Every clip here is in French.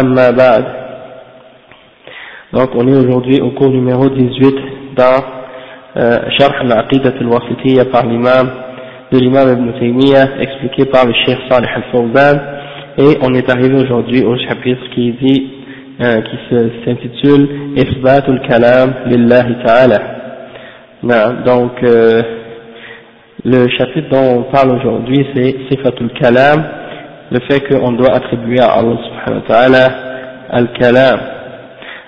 أما بعد Donc on est aujourd'hui au cours numéro 18 dans euh, Sharh al-Aqidat al-Wasitiyya par l'imam de l'imam Ibn Taymiyyah expliqué par le Cheikh Salih al-Fawzan et on est arrivé aujourd'hui au chapitre qui dit euh, qui s'intitule Isbatul Kalam Lillahi Ta'ala. Donc euh, le chapitre dont on parle aujourd'hui c'est Sifatul Kalam le fait qu'on doit attribuer à Allah subhanahu wa ta'ala al-kalam,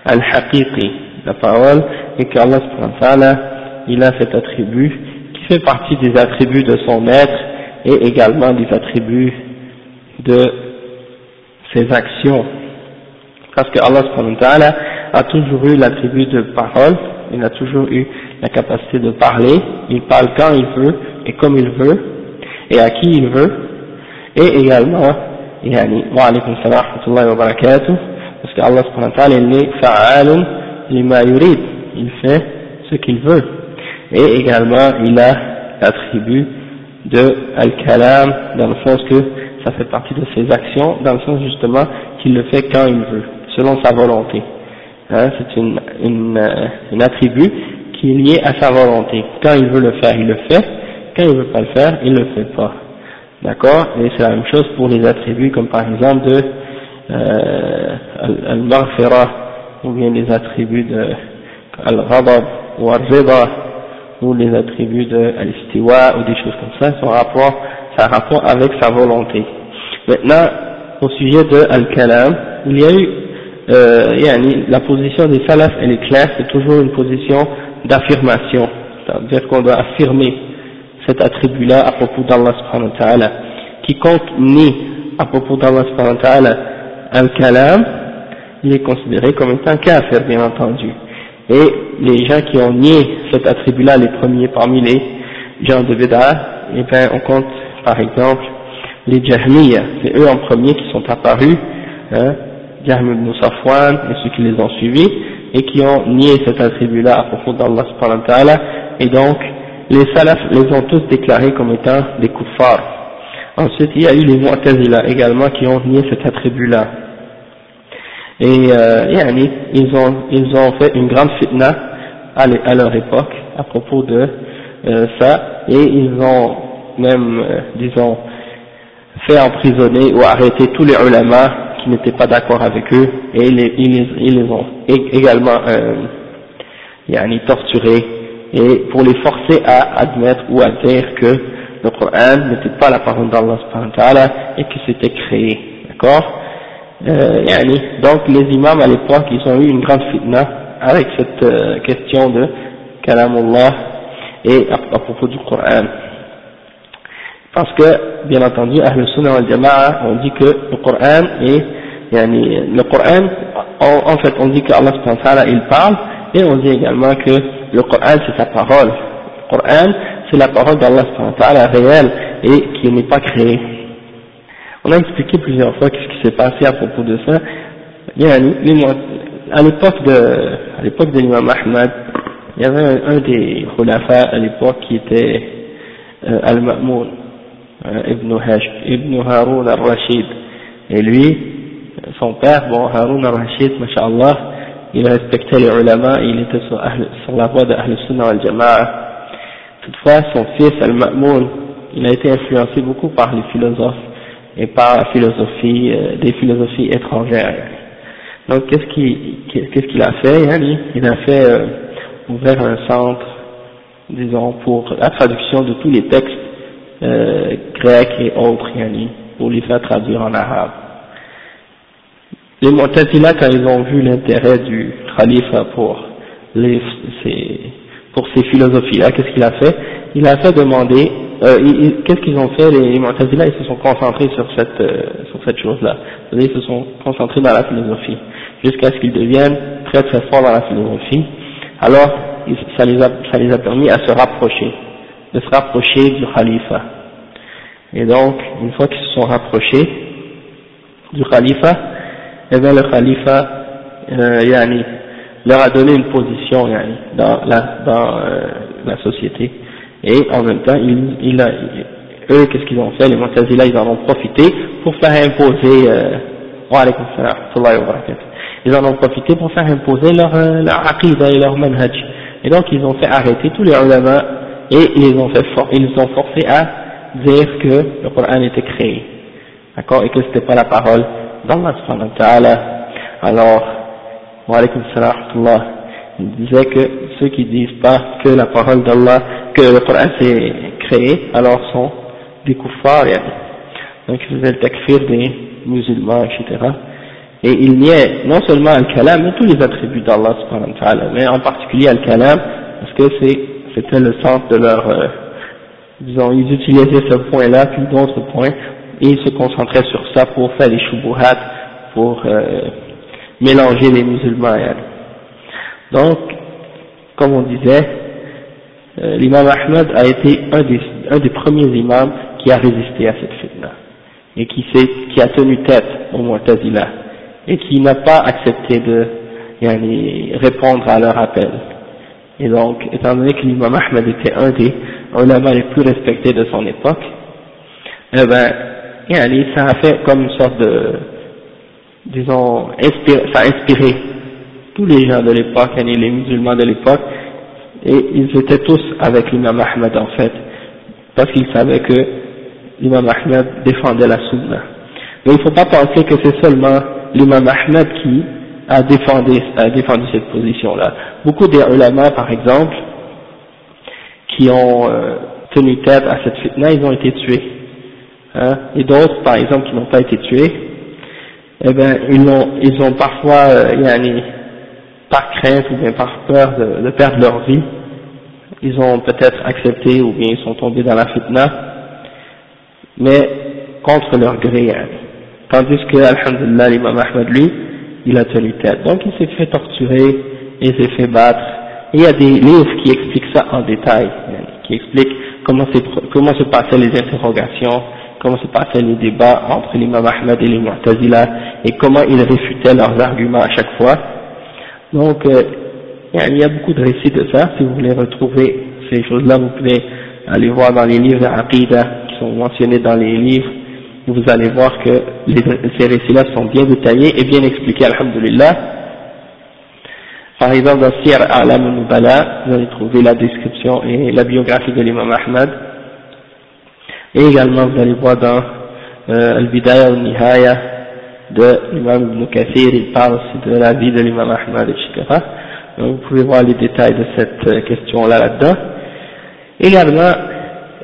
al-haqiqi, la parole, et qu'Allah subhanahu wa ta'ala, il a cet attribut qui fait partie des attributs de son être et également des attributs de ses actions. Parce que Allah subhanahu wa ta'ala a toujours eu l'attribut de parole, il a toujours eu la capacité de parler, il parle quand il veut et comme il veut et à qui il veut, et également يعني وعليكم السلام ورحمة الله وبركاته parce que Allah subhanahu wa ta'ala il est fa'alun lima yurid il fait ce qu'il veut et également il a l'attribut de al-kalam dans le sens que ça fait partie de ses actions dans le sens justement qu'il le fait quand il veut selon sa volonté hein, c'est une, une, une attribut qui est lié à sa volonté quand il veut le faire il le fait quand il veut pas le faire il le fait pas D'accord? Et c'est la même chose pour les attributs comme par exemple de euh, al-maghfira ou bien les attributs de al-ghadab ou al-rida ou les attributs de al-istiwa ou des choses comme ça, rapport, ça a rapport avec sa volonté. Maintenant, au sujet de al-kalam, il y a eu euh, la position des salafs elle est claire, c'est toujours une position d'affirmation, c'est-à-dire qu'on doit affirmer cet attribut-là à propos d'Allah subhanahu wa ta'ala. Quiconque nie à propos d'Allah subhanahu wa ta'ala al-kalam, il est considéré comme étant kafir, bien entendu. Et les gens qui ont nié cet attribut-là, les premiers parmi les gens de Bida, eh bien, on compte, par exemple, les Jahmiyyah, c'est eux en premier qui sont apparus, hein, Jahm ibn Safwan et ceux qui les ont suivis, et qui ont nié cet attribut-là à propos d'Allah subhanahu wa ta'ala, et donc, les salafs les ont tous déclarés comme étant des kuffars. Ensuite, il y a eu les mu'tazila également qui ont nié cet attribut-là. Et euh, ils ont ils ont fait une grande fitna à, leur époque à propos de euh, ça, et ils ont même, euh, disons, fait emprisonner ou arrêter tous les ulama qui n'étaient pas d'accord avec eux, et ils, les, ils, les ont également euh, yani, torturés et pour les forcer à admettre ou à dire que le Coran n'était pas la parole d'Allah et que c'était créé, d'accord? Euh, Donc les imams à l'époque, ils ont eu une grande fitna avec cette euh, question de Kalamullah et à, propos du Coran. Parce que, bien entendu, Ahl Sunnah wal Jama'a, on dit que le Coran est, yani, le Coran, en, en fait, on dit qu'Allah il parle, et on dit également que le Coran c'est sa parole. Le Coran c'est la parole d'Allah réelle et qui n'est pas créée. On a expliqué plusieurs fois ce qui s'est passé à propos de ça. À l'époque de, à l'époque de l'imam Ahmad, il y avait un, des khulafa à l'époque qui était euh, Al-Ma'moun, euh, Ibn, Hash, Ibn Haroun al-Rashid. Et lui, son père, bon, Haroun al-Rashid, masha'Allah, il respectait les ulama, il était sur, sur la voie de Ahl Sunnah al-Jama'a. Toutefois, son fils, Al-Ma'moun, il a été influencé beaucoup par les philosophes et par la philosophie, euh, des philosophies étrangères. Donc, qu'est-ce qu'il qu'est-ce qu'il a fait yani Il a fait euh, ouvert un centre, disons, pour la traduction de tous les textes euh, grecs et autres, yani, pour les faire traduire en arabe. Les Mu'tazila, quand ils ont vu l'intérêt du khalifa pour les, ces, pour ces philosophies-là, qu'est-ce qu'il a fait? Il a fait demander, euh, qu'est-ce qu'ils ont fait Les Mu'tazila, ils se sont concentrés sur cette, euh, sur cette chose-là. Ils se sont concentrés dans la philosophie, jusqu'à ce qu'ils deviennent très très forts dans la philosophie. Alors, ça les a, ça les a permis à se rapprocher, de se rapprocher du khalifa. Et donc, une fois qu'ils se sont rapprochés du khalifa, eh bien le khalifa, euh, yani, leur a donné une position yani, dans, la, dans euh, la société. Et en même temps, il, il eux, qu'est-ce qu'ils ont fait? Les Mu'tazila, ils en ont profité pour faire imposer, euh, ils en ont profité pour faire imposer leur, euh, leur aqidah et leur manhaj. Et donc, ils ont fait arrêter tous les ulama et ils ont fait for ils ont forcé à dire que le Coran était créé. D'accord? Et que c'était pas la parole d'Allah. Alors, wa alaykum il disait que ceux qui disent pas que la parole d'Allah, que le Coran s'est créé, alors sont des kuffars, donc ils faisaient le takfir des musulmans, etc. Et il niait non seulement Al-Kalam, mais tous les attributs d'Allah, mais en particulier Al-Kalam, parce que c'était le centre de leur, euh, disons, ils utilisaient ce point-là, puis d'autres points, et ils se concentraient sur ça pour faire des shubuhat, pour euh, mélanger les musulmans. Donc, comme on disait, euh, l'imam Ahmed a été un des, un des premiers imams qui a résisté à cette fitna, et qui, qui a tenu tête au Mu'tazila et qui n'a pas accepté de yani, répondre à leur appel. Et donc, étant donné que l'imam Ahmed était un des ulama les plus respectés de son époque, eh ben, yani, ça a fait comme une sorte de, disons, ça a inspiré tous les gens de l'époque, yani, les musulmans de l'époque, et ils étaient tous avec l'imam Ahmed en fait, parce qu'ils savaient que l'imam Ahmed défendait la sunna. Mais il ne faut pas penser que c'est seulement l'imam Ahmed qui a défendu, a défendu cette position-là. Beaucoup des ulama, par exemple, qui ont euh, tenu tête à cette fitna, ils ont été tués. Hein, et d'autres, par exemple, qui n'ont pas été tués, eh ben, ils ont, ils ont parfois, euh, par crainte ou bien par peur de, perdre leur vie, ils ont peut-être accepté ou bien ils sont tombés dans la fitna, mais contre leur gré. Hein. Tandis que, alhamdulillah, l'imam Ahmed, lui, il a tenu tête. Donc il s'est fait torturer, il s'est fait battre. Et il y a des livres qui expliquent ça en détail, qui expliquent comment, comment se passaient les interrogations, comment se passaient les débats entre l'imam Ahmed et les Mu'tazila, et comment ils réfutaient leurs arguments à chaque fois. Donc, euh, il y a beaucoup de récits de ça. Si vous voulez retrouver ces choses-là, vous pouvez aller voir dans les livres d'Aqidah qui sont mentionnés dans les livres vous allez voir que ces récits-là sont bien détaillés et bien expliqués, alhamdulillah. Par exemple, dans Sir Alam Nubala, vous allez trouver la description et la biographie de l'imam Ahmad. Et également, vous allez voir dans euh, Al-Bidaya al-Nihaya de l'imam Ibn Kathir, il parle aussi de la vie de l'imam Ahmad, etc. Donc, vous pouvez voir les détails de cette euh, question-là là-dedans. Également,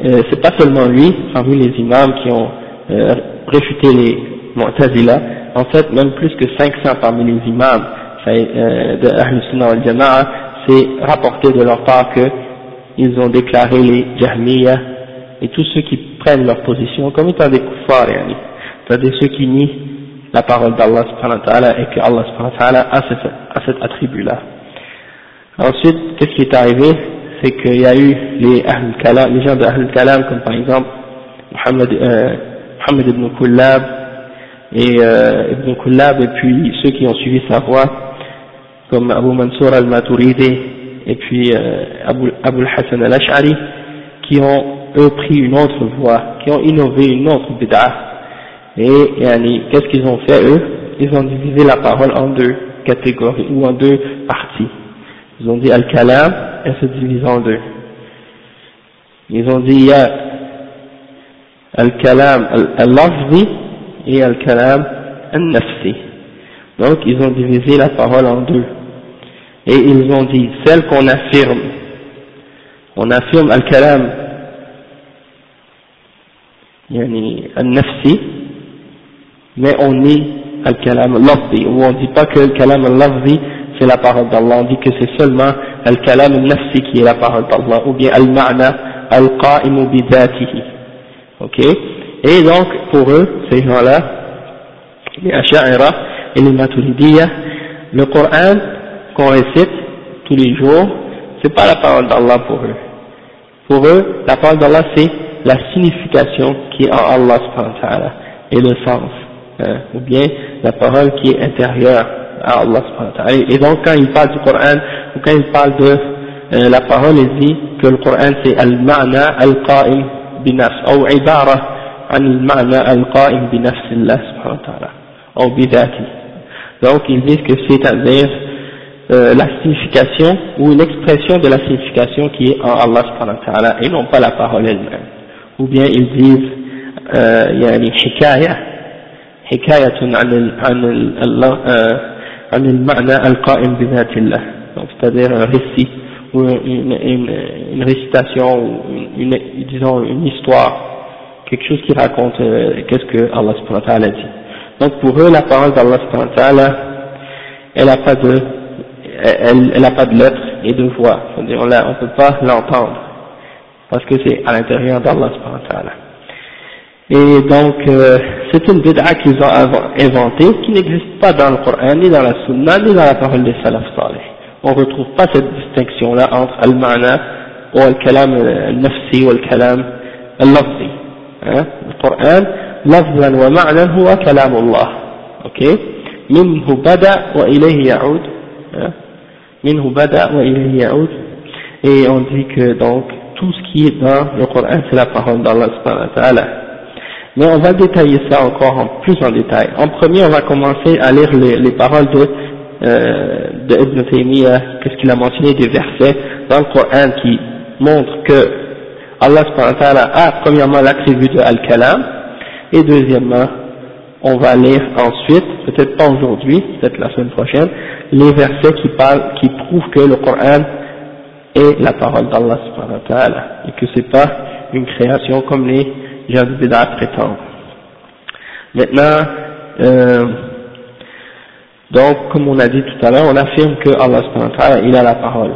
euh, c'est pas seulement lui, parmi les imams qui ont euh, réfuter les Mu'tazila, en fait même plus que 500 parmi les imams euh, de Ahl Sunnah al Jama'a, c'est rapporté de leur part que ils ont déclaré les Jahmiya et tous ceux qui prennent leur position comme étant des kuffars, c'est-à-dire ceux qui nient la parole d'Allah et que Allah a, cet attribut-là. Ensuite, qu'est-ce qui est arrivé? C'est qu'il y a eu les Kalam, les gens de Kalam, comme par exemple Muhammad, euh, Mohamed ibn Kullab et euh, et puis ceux qui ont suivi sa voie comme Abu Mansour al-Maturidi et puis euh, Abu, Abu al-Hassan al-Ash'ari qui ont eux pris une autre voie, qui ont innové une autre bid'ah. Et qu'est-ce qu'ils ont fait eux? Ils ont divisé la parole en deux catégories ou en deux parties. Ils ont dit al-kalam, elle se divise en deux. Ils ont dit il y a al-kalam al-lafzi et al-kalam al-nafsi. Donc ils ont divisé la parole en deux. Et ils ont dit celle qu'on affirme. On affirme al-kalam al-nafsi, mais on nie al-kalam al-lafzi, ou on dit pas que le kalam al-lafzi c'est la parole d'Allah, on dit que c'est seulement al-kalam al-nafsi qui est la parole d'Allah, ou bien al-ma'na al-qa'imu bidatihi. Ok Et donc, pour eux, ces gens-là, les Asha'ira et les Maturidiyya, le Coran qu'on récite tous les jours, c'est pas la parole d'Allah pour eux. Pour eux, la parole d'Allah c'est la signification qui est en Allah subhanahu et le sens, hein, ou bien la parole qui est intérieure à Allah subhanahu. Et donc quand il parle du Coran, ou quand il parle de euh, la parole, il dit que le Coran c'est al-ma'na al-qa'im binafs, ou ibara an al-ma'na al-qa'im binafs Allah subhanahu wa ta'ala, ou bidati. Donc ils disent que c'est-à-dire euh, la signification ou une expression de la signification qui est en Allah subhanahu wa ta'ala et non pas la parole elle-même Ou bien ils disent euh, يعني حكاية حكاية عن عن عن المعنى القائم بذات الله c'est-à-dire un récit ou une, une, une récitation ou une, disons une histoire quelque chose qui raconte euh, qu'est-ce que Allah subhanahu wa ta'ala dit donc pour eux la parole d'Allah subhanahu wa ta'ala elle n'a pas de elle, elle a pas de lettres et de voix c'est-à-dire on ne peut pas l'entendre parce que c'est à l'intérieur d'Allah et donc, euh, c'est une bid'a qu'ils ont inventée qui n'existe pas dans le Coran, ni dans la Sunna, ni dans la parole des salaf salih. On ne retrouve pas cette distinction-là entre al-ma'na ou al-kalam al-nafsi ou al-kalam al-lafzi. Hein? Le Coran, lafzan wa ma'nan huwa kalam Allah. Ok? Minhu bada wa ilayhi ya'ud. Hein? Minhu bada wa ilayhi ya'ud. Et on dit que donc, tout ce qui est dans le Coran, c'est la parole d'Allah subhanahu. Mais on va détailler ça encore en plus en détail. En premier, on va commencer à lire les, les paroles de, euh, de Ibn Taymiyyah, qu'est-ce qu'il a mentionné des versets dans le Coran qui montrent que Allah a premièrement l'attribut de Al-Kalam, et deuxièmement, on va lire ensuite, peut-être pas aujourd'hui, peut-être la semaine prochaine, les versets qui parlent, qui prouvent que le Coran est la parole d'Allah et que c'est pas une création comme les Bid'a prétendent. Maintenant, euh, donc, comme on a dit tout à l'heure, on affirme que Allah il a la parole.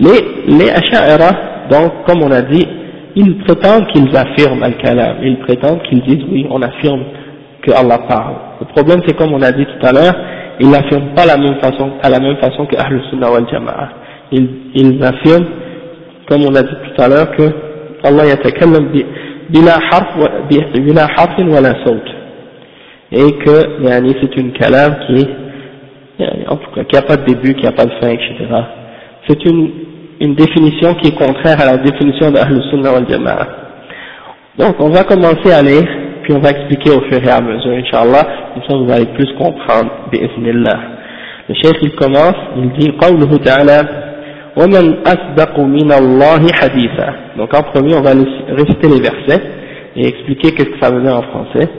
Les, les Asha'ira, donc, comme on a dit, ils prétendent qu'ils affirment Al-Kalam, ils prétendent qu'ils disent oui, on affirme que Allah parle. Le problème c'est comme on a dit tout à l'heure, ils n'affirment pas la même façon, à la même façon que Ahlus Sunnah wal Jama'a Ils, ils affirment, comme on a dit tout à l'heure, que Allah yatakallam bila harf bila harfin wala saut et que yani, c'est une kalam qui est yani, en tout cas qui n'a pas de début, qui n'a pas de fin, etc. C'est une, une définition qui est contraire à la définition de Ahlus Sunnah wal Jama'a. Donc on va commencer à lire, puis on va expliquer au fur et à mesure, Inch'Allah, comme ça vous allez plus comprendre, bi'ithnillah. Le chef il commence, il dit, قوله تعالى وَمَنْ أَصْدَقُ مِنَ اللَّهِ حَدِيثًا Donc en premier, on va réciter les versets et expliquer qu'est-ce que ça veut dire en français.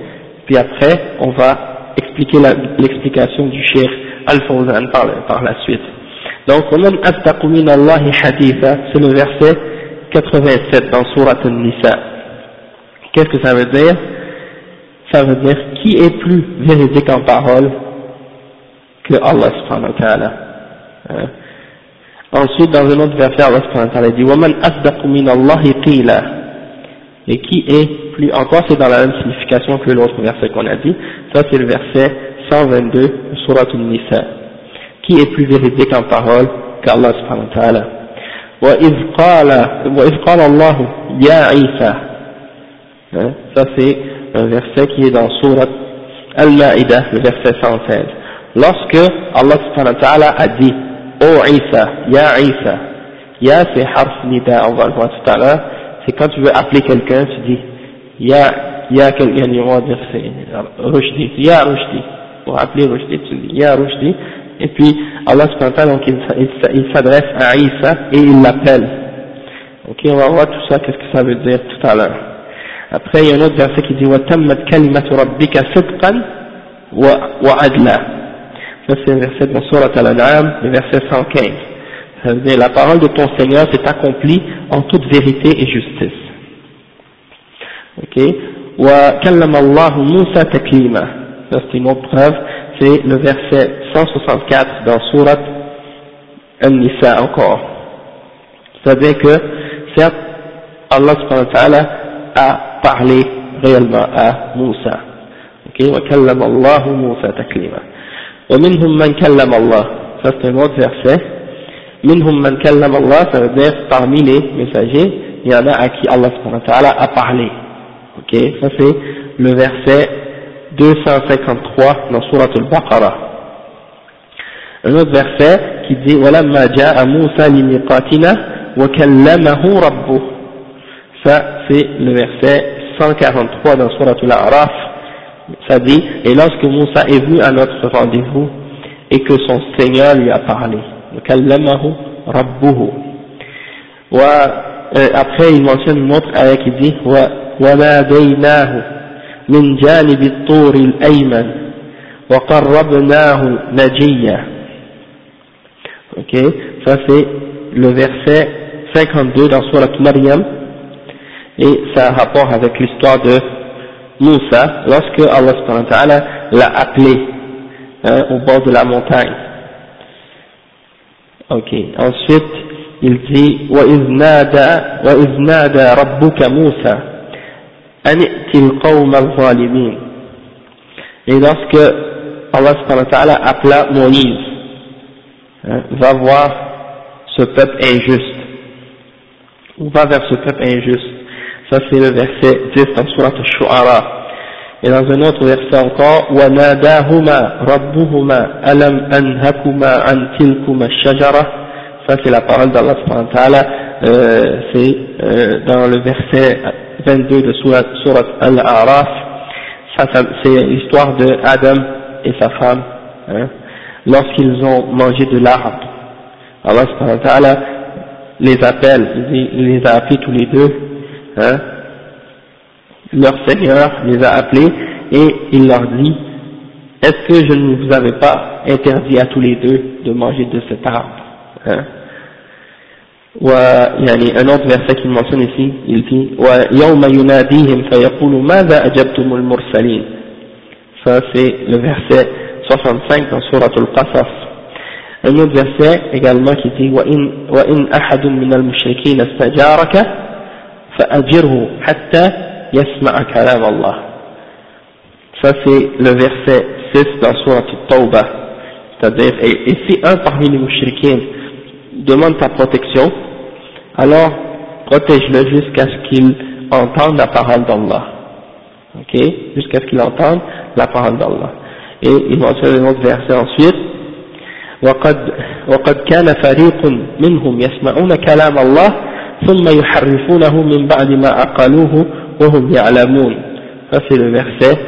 Puis après, on va expliquer l'explication du Cheikh Al-Fawzan par, par, la suite. Donc, وَمَنْ أَصْدَقُ مِنَ اللَّهِ حَدِيثًا C'est le verset 87 dans Surat Al-Nisa. Qu'est-ce que ça veut dire Ça veut dire qui est plus véridique en parole que Allah subhanahu wa ta'ala. Hein? Ensuite, dans un autre verset, Allah dit وَمَنْ أَصْدَقُ مِنَ اللَّهِ قِيلًا Et qui est plus, encore c'est dans la même signification que l'autre verset qu'on a dit, ça c'est le verset 122 de Surah Al-Nisa. Qui est plus véridique en parole qu'Allah subhanahu wa ta'ala وَإِذْ قَالَ, وإذ قال اللَّهُ يَا عِيسَى hein? Ça c'est un verset qui est dans Surah Al-Ma'idah, le verset 116. Lorsque Allah subhanahu wa ta'ala a dit Oh Isa, Ya Isa, Ya c'est harf nida, on va le voir tout à l'heure, c'est quand tu veux appeler quelqu'un, tu dis, Ya, Ya, quelqu'un, on va dire c'est Rushdi, Ya Rushdi, pour appeler Rushdi, tu dis Ya Rushdi, et puis Allah donc il, il s'adresse à Isa et il l'appelle. Ok, on va voir tout ça, qu'est-ce que ça veut dire tout à l'heure. Après, il y a un autre verset qui dit وَتَمَّتْ كَلِمَةُ رَبِّكَ صِدْقًا وَعَدْلًا Ça c'est un verset dans Surat Al-An'am, le verset 115. Ça veut dire la parole de ton Seigneur s'est accomplie en toute vérité et justice. Ok وَكَلَّمَ اللَّهُ مُوسَى تَكْلِيمًا Ça c'est une autre preuve, c'est le verset 164 dans Surat An-Nisa encore. Ça veut dire que, certes, Allah subhanahu wa ta'ala a parler réellement à Moussa. Ok, وكلم الله موسى تكليما. ومنهم من كلم الله. Ça c'est un autre verset. منهم من كلم الله, ça veut dire parmi les messagers, il y en a à qui Allah a parlé. Ok, ça c'est le verset 253 dans Surah Al-Baqarah. Un autre verset qui dit وَلَمَّا جَاءَ مُوسَى لِمِيقَاتِنَا وَكَلَّمَهُ رَبُّهُ Ça, c'est le verset 143 dans Surah Al-A'raf. Ça dit, et lorsque Moussa est venu à notre rendez-vous et que son Seigneur lui a parlé, كلمه ربه. après, il mentionne une autre ayah qui dit, وناديناه من جانب الطور الأيمن وقربناه نجيا. Ok, ça c'est le verset 52 dans Surah Maryam et ça a rapport avec l'histoire de Moussa lorsque Allah l'a appelé hein, au bord de la montagne. Ok, ensuite il dit وَإِذْ نَادَى, وإذ نادى رَبُّكَ مُوسَى أَنِ ائْتِ الْقَوْمَ الظَّالِمِينَ Et lorsque Allah appela Moïse, hein, va voir ce peuple injuste, ou va vers ce peuple injuste. Ça c'est le verset 10 dans Surat Al-Shu'ara. Et dans un autre verset encore, وَنَادَاهُمَا رَبُّهُمَا أَلَمْ أَنْهَكُمَا عَنْ تِلْكُمَا الشَّجَرَةِ Ça c'est la parole d'Allah euh, c'est euh, dans le verset 22 de Surat, Surat Al-A'raf. Ça, c'est l'histoire de Adam et sa femme, hein, lorsqu'ils ont mangé de l'arbre. Allah les appelle, il les a appelés tous les deux hein, leur Seigneur les a appelés et il leur dit est-ce que je ne vous avais pas interdit à tous les deux de manger de cet arbre hein ويعني un autre verset qu'il mentionne ici il dit ويوم يناديهم فيقول ماذا أجبتم المرسلين ça c'est le verset 65 dans Surah Al-Qasas un autre verset également qui dit وإن, وإن أحد من المشركين استجارك فأجره حتى يسمع كلام الله ça c'est le verset 6 dans Surah Tawbah c'est-à-dire et, et, si un parmi les mouchriquins demande ta protection alors protège-le jusqu'à ce qu'il entende la parole d'Allah ok jusqu'à ce qu'il entende la parole d'Allah et il mentionne un autre verset ensuite وقد, وقد كان فريق منهم يسمعون كلام الله ثم يحرفونه من بعد ما أقلوه وهم يعلمون ça c'est le verset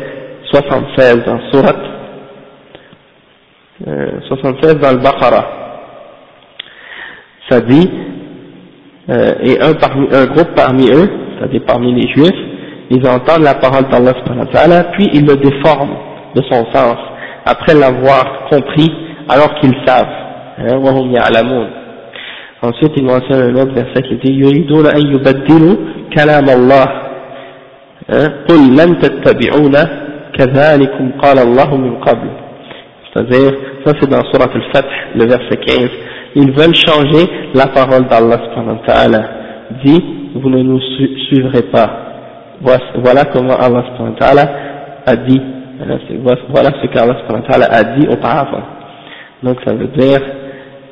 76 dans Surat euh, 76 dans le Baqarah ça dit euh, et un, parmi, un groupe parmi eux c'est-à-dire parmi les juifs ils entendent la parole d'Allah puis ils le déforment de son sens après l'avoir compris alors qu'ils savent hein, وهم يعلمون Ensuite, il mentionne un autre verset qui dit يريدون أن يبدلوا كلام الله قل لن تتبعونا كذلكم قال الله من قبل c'est-à-dire ça c'est dans Surah Al-Fath le verset 15 ils veulent changer la parole d'Allah subhanahu wa ta'ala dit vous ne nous suivrez pas voilà comment Allah subhanahu wa ta'ala a dit voilà ce qu'Allah subhanahu wa ta'ala a dit auparavant donc ça veut dire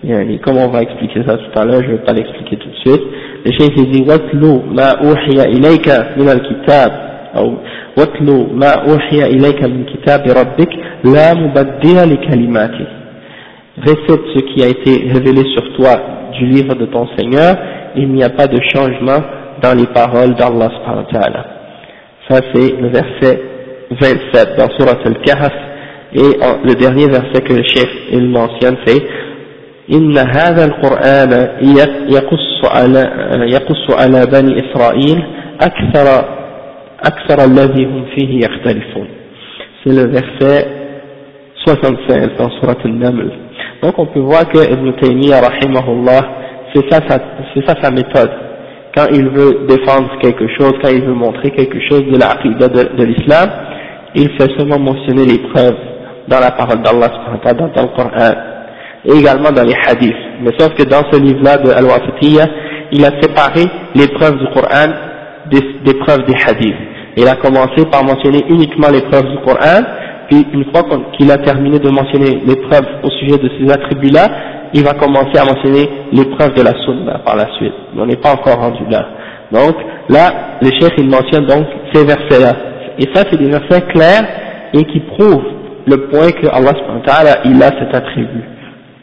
يعني comme on va expliquer ça tout à l'heure, je ne vais pas l'expliquer tout de suite. Le cheikh dit وَاتْلُو مَا أُوحِيَ إِلَيْكَ مِنَ الْكِتَابِ أو وَاتْلُو مَا أُوحِيَ إِلَيْكَ مِنْ كِتَابِ رَبِّكَ لَا مُبَدِّلَ لِكَلِمَاتِهِ Récite ce qui a été révélé sur toi du livre de ton Seigneur, il n'y a pas de changement dans les paroles d'Allah subhanahu wa ta'ala. Ça c'est le verset 27 dans Surat al-Kahf et le dernier verset que le chef il mentionne c'est إن هذا القرآن يقص على يقص على بني إسرائيل أكثر أكثر الذي هم فيه يختلفون. C'est le verset 65 dans. Donc on peut voir que Ibn Taymiyyah rahimahullah c'est ça, ça sa méthode. Quand il veut défendre quelque chose, quand il veut montrer quelque chose de la de, de l'islam, il fait seulement mentionner les preuves dans la parole d'Allah dans le Coran et également dans les hadiths. Mais sauf que dans ce livre-là de Al-Wasitiyya, il a séparé les preuves du Coran des, preuves des hadiths. Il a commencé par mentionner uniquement les preuves du Coran, puis une fois qu'il a terminé de mentionner les preuves au sujet de ces attributs-là, il va commencer à mentionner les preuves de la sunna par la suite. On n'est pas encore rendu là. Donc là, le chef il mentionne donc ces versets-là. Et ça, c'est des versets clairs et qui prouvent le point que Allah il a cet attribut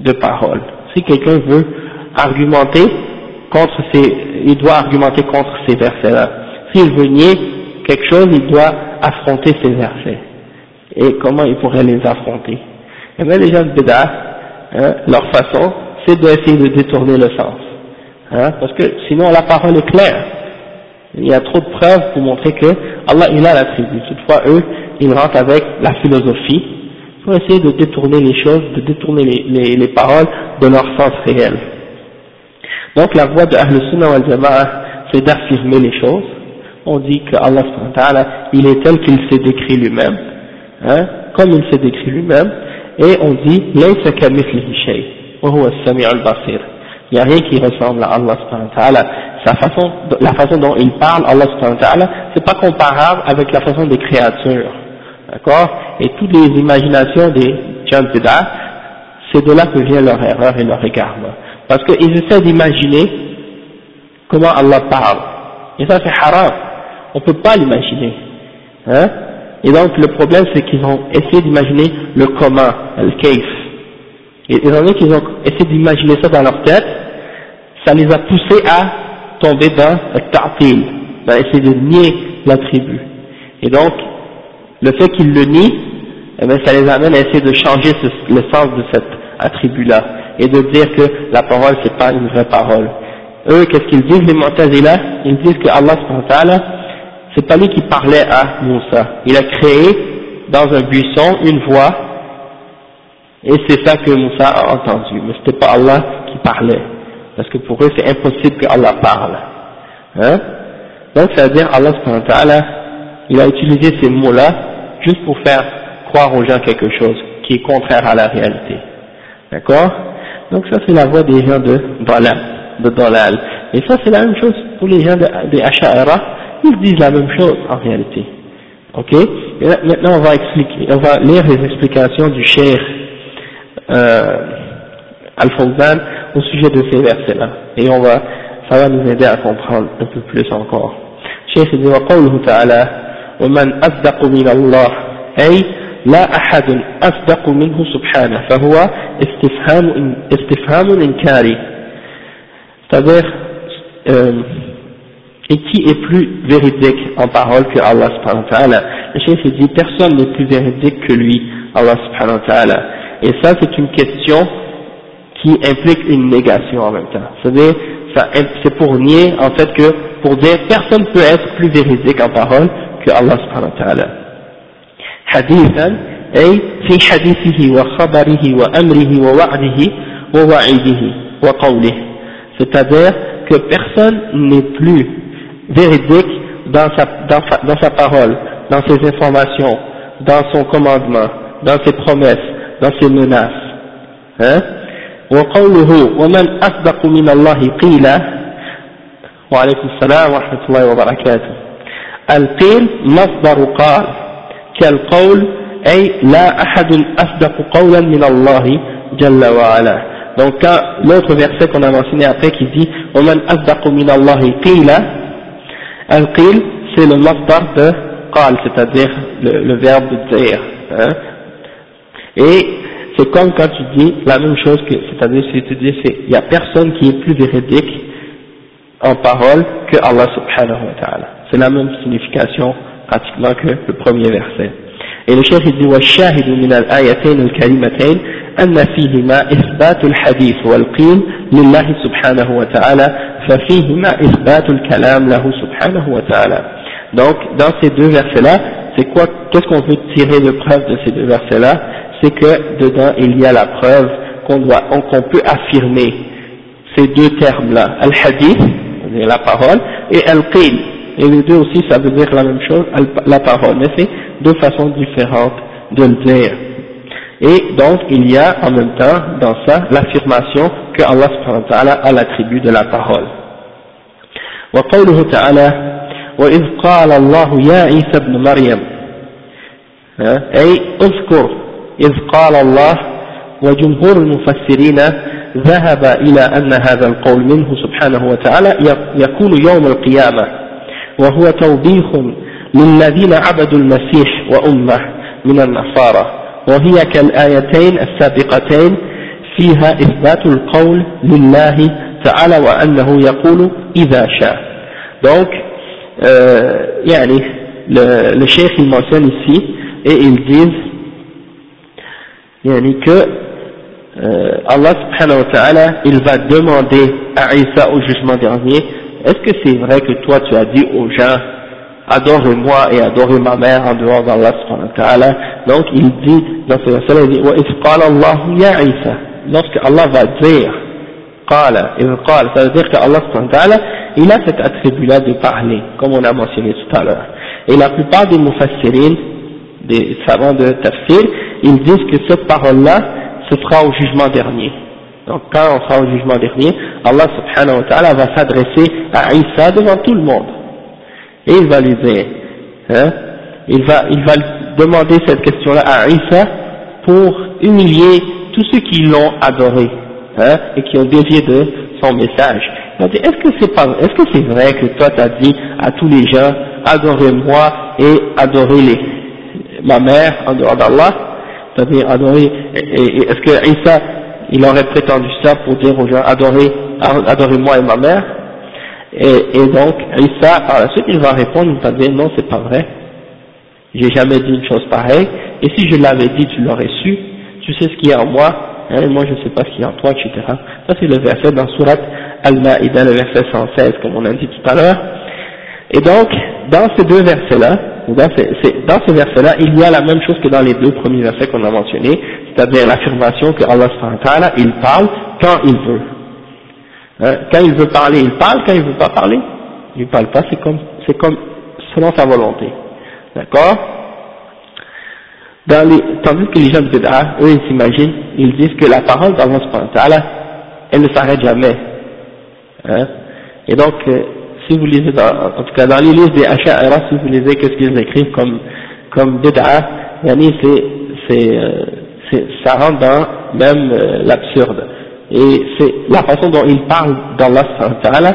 de parole. Si quelqu'un veut argumenter contre ces, il doit argumenter contre ces versets-là. S'il veut nier quelque chose, il doit affronter ces versets. Et comment il pourrait les affronter? Et bien les gens de Béda, hein, leur façon, c'est d'essayer de détourner le sens. Hein, parce que sinon la parole est claire. Il y a trop de preuves pour montrer que Allah il a l'attribut. Toutefois eux, ils rentrent avec la philosophie pour essayer de détourner les choses, de détourner les, les, les paroles de leur sens réel. Donc la voie de Ahl Sunnah wal Jama'a, c'est d'affirmer les choses. On dit que Allah il est tel qu'il s'est décrit lui-même, hein, comme il s'est décrit lui-même, et on dit ليس كمثله شيء وهو السميع البصير. Il n'y a rien qui ressemble à Allah subhanahu wa ta'ala. Sa façon, la façon dont il parle, Allah subhanahu wa ta'ala, c'est pas comparable avec la façon des créatures. D'accord Et toutes les imaginations des gens c'est de là que vient leur erreur et leur égarement. Parce qu'ils essaient d'imaginer comment Allah parle. Et ça c'est haram. On ne peut pas l'imaginer. Hein Et donc le problème c'est qu'ils ont essayé d'imaginer le comment, le case. Et étant donné qu'ils ont essayé d'imaginer ça dans leur tête, ça les a poussés à tomber dans le ta'til, à essayer de nier l'attribut. Et donc, le fait qu'ils le nient, eh bien, ça les amène à essayer de changer le sens de cet attribut-là et de dire que la parole c'est pas une vraie parole. Eux, qu'est-ce qu'ils disent les Mu'tazila? Ils disent que Allah c'est pas lui qui parlait à Moussa. Il a créé dans un buisson une voix et c'est ça que Moussa a entendu. Mais c'était pas Allah qui parlait. Parce que pour eux c'est impossible que Allah parle. Hein? Donc ça veut dire Allah il a utilisé ces mots-là juste pour faire croire aux gens quelque chose qui est contraire à la réalité. D'accord? Donc ça c'est la voix des gens de Dalal, de Dalal. Et ça c'est la même chose pour les gens des Asha'ara, ils disent la même chose en réalité. Ok? Et Maintenant on va expliquer, on va lire les explications du Cheikh euh, Al-Fawzan au sujet de ces versets-là. Et on va, ça va nous aider à comprendre un peu plus encore. Cheikh dit ومن أصدق من الله أي لا أحد أصدق منه سبحانه فهو استفهام استفهام إنكاري c'est-à-dire euh, et qui est plus véridique en parole que Allah subhanahu wa ta'ala le chef dit personne n'est plus véridique que lui Allah subhanahu wa ta'ala et ça c'est une question qui implique une négation en même temps c'est-à-dire c'est pour nier en fait que pour dire personne peut être plus véridique en parole كالله سبحانه وتعالى حديثا أي في حديثه وخبره وأمره ووعده ووعيده وقوله c'est-à-dire que personne n'est plus véridique dans sa, dans, dans sa parole, dans ses informations, dans son commandement, dans ses promesses, dans ses menaces. Hein وقوله ومن أصدق من الله قيل وعليكم السلام ورحمة الله وبركاته القيل مصدر قال كالقول أي لا أحد أصدق قولا من الله جل وعلا donc l'autre verset qu'on a mentionné après qui dit ومن أصدق من الله قيل القيل c'est le masdar de قال c'est-à-dire le, le verbe de dire hein? et c'est comme quand tu dis la même chose que c'est-à-dire si tu dis il n'y a personne qui est plus véridique en parole que Allah subhanahu wa ta'ala. C'est la même signification pratiquement que le premier verset. Et le chef dit والشاهد من الآيتين الكريمتين أن فيهما إثبات الحديث والقيل لله سبحانه وتعالى ففيهما إثبات الكلام له سبحانه وتعالى. Donc dans ces deux versets-là, c'est quoi Qu'est-ce qu'on veut tirer de preuve de ces deux versets-là C'est que dedans il y a la preuve qu'on doit, qu'on peut affirmer ces deux termes-là, al-hadith, la parole, et al-qil. Et les deux aussi, ça veut dire la même chose, la parole, mais c'est deux façons différentes de le dire. Et donc, il y a en même temps, dans ça, l'affirmation que Allah subhanahu wa ta'ala a l'attribut de la parole. وقوله تعالى وإذ قال الله يا عيسى ابن مريم أي اذكر إذ قال الله وجمهور المفسرين ذهب إلى أن هذا القول منه سبحانه وتعالى يكون يوم القيامة وهو توبيخ للذين عبدوا المسيح وأمة من النصارى وهي كالآيتين السابقتين فيها إثبات القول لله تعالى وأنه يقول إذا شاء. Donc euh, يعني le, le cheikh il mentionne ici et ils disent yani que euh, Allah subhanahu wa ta'ala, il va demander à Isa au jugement dernier, est-ce que c'est vrai que toi tu as dit aux gens, adorez-moi et adorez ma mère en dehors d'Allah subhanahu wa ta'ala? Donc il dit, dans ce verset il dit, Allah ya Isa, lorsque Allah va dire, qala, il qala, ça veut dire qu'Allah subhanahu wa ta'ala, il a cet attribut-là de parler, comme on a mentionné tout à l'heure. Et la plupart des mufassirin, des savants de tafsir, ils disent que cette parole-là, ce sera au jugement dernier. Donc quand on sera au jugement dernier, Allah subhanahu wa ta'ala va s'adresser à Isa devant tout le monde. Et il va lui dire, hein, il va, il va demander cette question-là à Isa pour humilier tous ceux qui l'ont adoré, hein, et qui ont dévié de son message. Il va dire, est-ce que c'est pas, est-ce que c'est vrai que toi t'as dit à tous les gens, adorez-moi et adorez les, ma mère en dehors d'Allah, c'est-à-dire adorer, est-ce que Isa, il aurait prétendu ça pour dire aux gens, adorez, adorez moi et ma mère, et, donc Isa, par la suite, il va répondre, il va dire, non, c'est pas vrai, j'ai jamais dit une chose pareille, et si je l'avais dit, tu l'aurais su, tu sais ce qu'il y a en moi, hein, et moi je sais pas ce qu'il y a en toi, etc. Ça c'est le verset dans Surat Al-Ma'ida, le verset 116, comme on a dit tout à l'heure. Et donc, dans ces deux versets-là, dans, ce verset-là, il y a la même chose que dans les deux premiers versets qu'on a mentionnés, c'est-à-dire l'affirmation que Allah il parle quand il veut. Hein, quand il veut parler, il parle, quand il veut pas parler, il parle pas, c'est comme, selon sa volonté. D'accord? Tandis que les gens de eux, ils s'imaginent, ils disent que la parole d'Allah, elle ne s'arrête jamais. Hein, et donc, euh, si vous lisez, dans, en tout cas dans les livres des Asha'ira, si vous lisez qu'est-ce qu'ils écrivent comme, comme bid'a, yani c'est, euh, c'est, ça rentre dans même euh, l'absurde. Et c'est la façon dont il parle d'Allah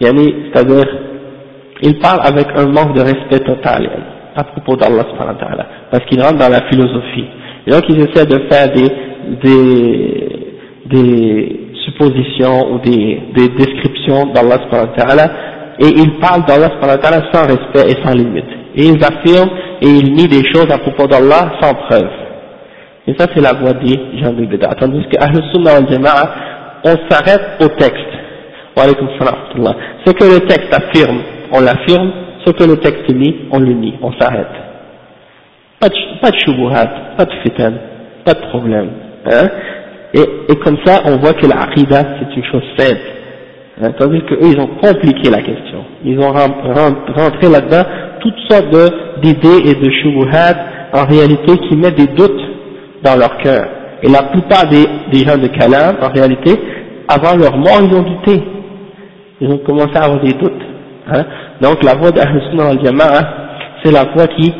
yani, c'est-à-dire, il parle avec un manque de respect total à propos d'Allah parce qu'il rentre dans la philosophie. Et donc ils essaient de faire des, des, des suppositions ou des, des descriptions d'Allah et ils parlent d'Allah sans respect et sans limite. Et ils affirment et ils nient des choses à propos d'Allah sans preuve. Et ça c'est la voie des gens de Bida. Tandis que Ahl Sunnah al Jama'a, on s'arrête au texte. Ce que le texte affirme, on l'affirme. Ce que le texte nie, on le nie. On s'arrête. Pas de, pas pas de fitan, pas de problème. Hein et, comme ça, on voit que l'aqidah, c'est une chose simple. Hein, tandis qu'eux, ils ont compliqué la question. Ils ont rentré là-dedans toutes sortes d'idées et de shubuhat, en réalité, qui mettent des doutes dans leur cœur. Et la plupart des, gens de Kalam, en réalité, avant leur mort, ils ont douté. Ils ont commencé à avoir des doutes. Hein. Donc la voie d'Ahl Sunnah al-Jama'a, c'est la voie qui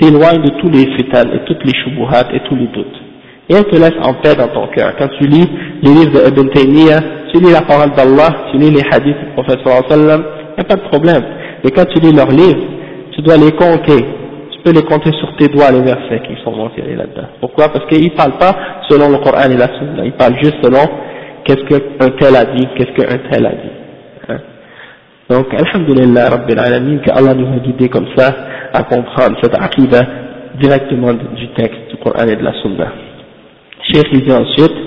t'éloigne de tous les fitan et toutes les shubuhat et tous les doutes et elle te laisse en paix dans ton cœur. Quand tu lis les livres de Taymiyyah, tu lis la parole d'Allah, tu lis les hadiths du prophète sallam, il n'y a pas de problème. Mais quand tu lis leurs livres, tu dois les compter. Tu peux les compter sur tes doigts, les versets qui sont mentionnés là-dedans. Pourquoi? Parce qu'ils ne parlent pas selon le Coran et la Sunna, ils parlent juste selon qu'est-ce qu'un tel a dit, qu'est-ce qu'un tel a dit. Hein? Donc, Alhamdulillah, Rabbil Alamin, qu'Allah nous a guidés comme ça à comprendre cette aqidah directement du texte du Coran et de la Sunna. Cheikh il ensuite,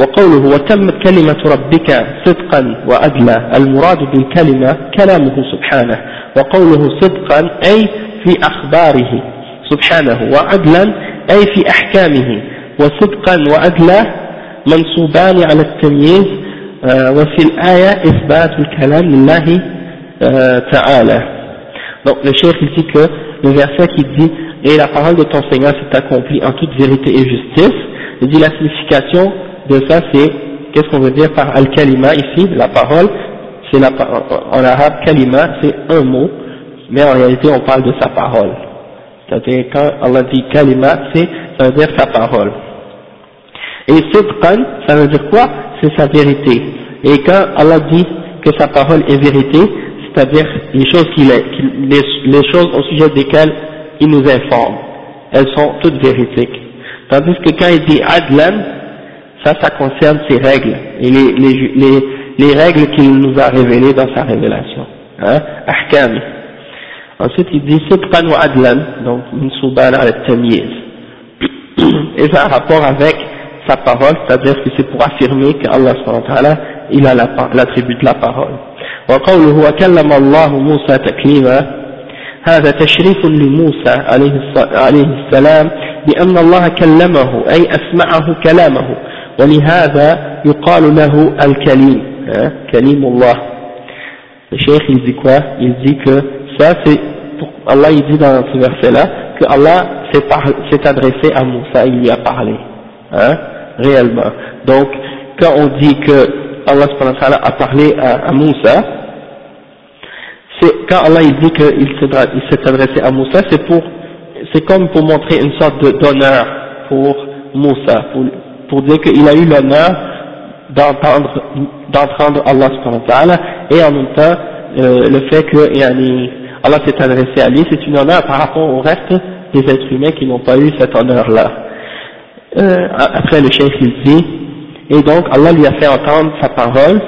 وقوله وتمت كلمة ربك صدقا وأدلى المراد بالكلمة كلامه سبحانه وقوله صدقا أي في أخباره سبحانه وعدلا أي في أحكامه وصدقا وأدلى منصوبان على التمييز وفي الآية إثبات الكلام لله تعالى. Donc le chef il dit que le verset qui dit et la parole de ton Seigneur s'est accomplie en toute vérité et justice, il dit la signification de ça c'est qu'est-ce qu'on veut dire par al-kalima ici, la parole, c'est la en arabe kalima c'est un mot, mais en réalité on parle de sa parole. C'est-à-dire quand Allah dit kalima, c'est ça veut dire sa parole. Et sidqan, ça veut dire quoi? C'est sa vérité. Et quand Allah dit que sa parole est vérité, c'est-à-dire les choses, qu'il est, les, les, choses au sujet desquelles il nous informe, elles sont toutes véridiques. Tandis que quand il dit adlan, ça, ça concerne ses règles et les, les, les, les règles qu'il nous a révélées dans sa révélation. Hein, ahkam. Ensuite, il dit sidqan wa adlan, donc minsuban al tamyiz. Et ça a un rapport avec sa parole, c'est-à-dire que c'est pour affirmer qu'Allah il a l'attribut de la parole. وقوله وكلم الله موسى تكليما هذا تشريف لموسى عليه السلام بأن الله كلمه أي أسمعه كلامه ولهذا يقال له الكليم كليم الله الشيخ يزكي يزكي الله يزيد عن سبيل que Allah s'est adressé à Moussa, il lui a parlé, hein, réellement. Donc, quand on dit que Allah a parlé à Moussa, quand Allah il dit qu'il s'est adressé à Moussa, c'est pour, c'est comme pour montrer une sorte d'honneur pour Moussa, pour, dire qu'il a eu l'honneur d'entendre, d'entendre Allah et en même temps, euh, le fait que Allah s'est adressé à lui, c'est une honneur par rapport au reste des êtres humains qui n'ont pas eu cet honneur-là. Euh, après le chef il dit, et donc Allah lui a fait entendre sa parole,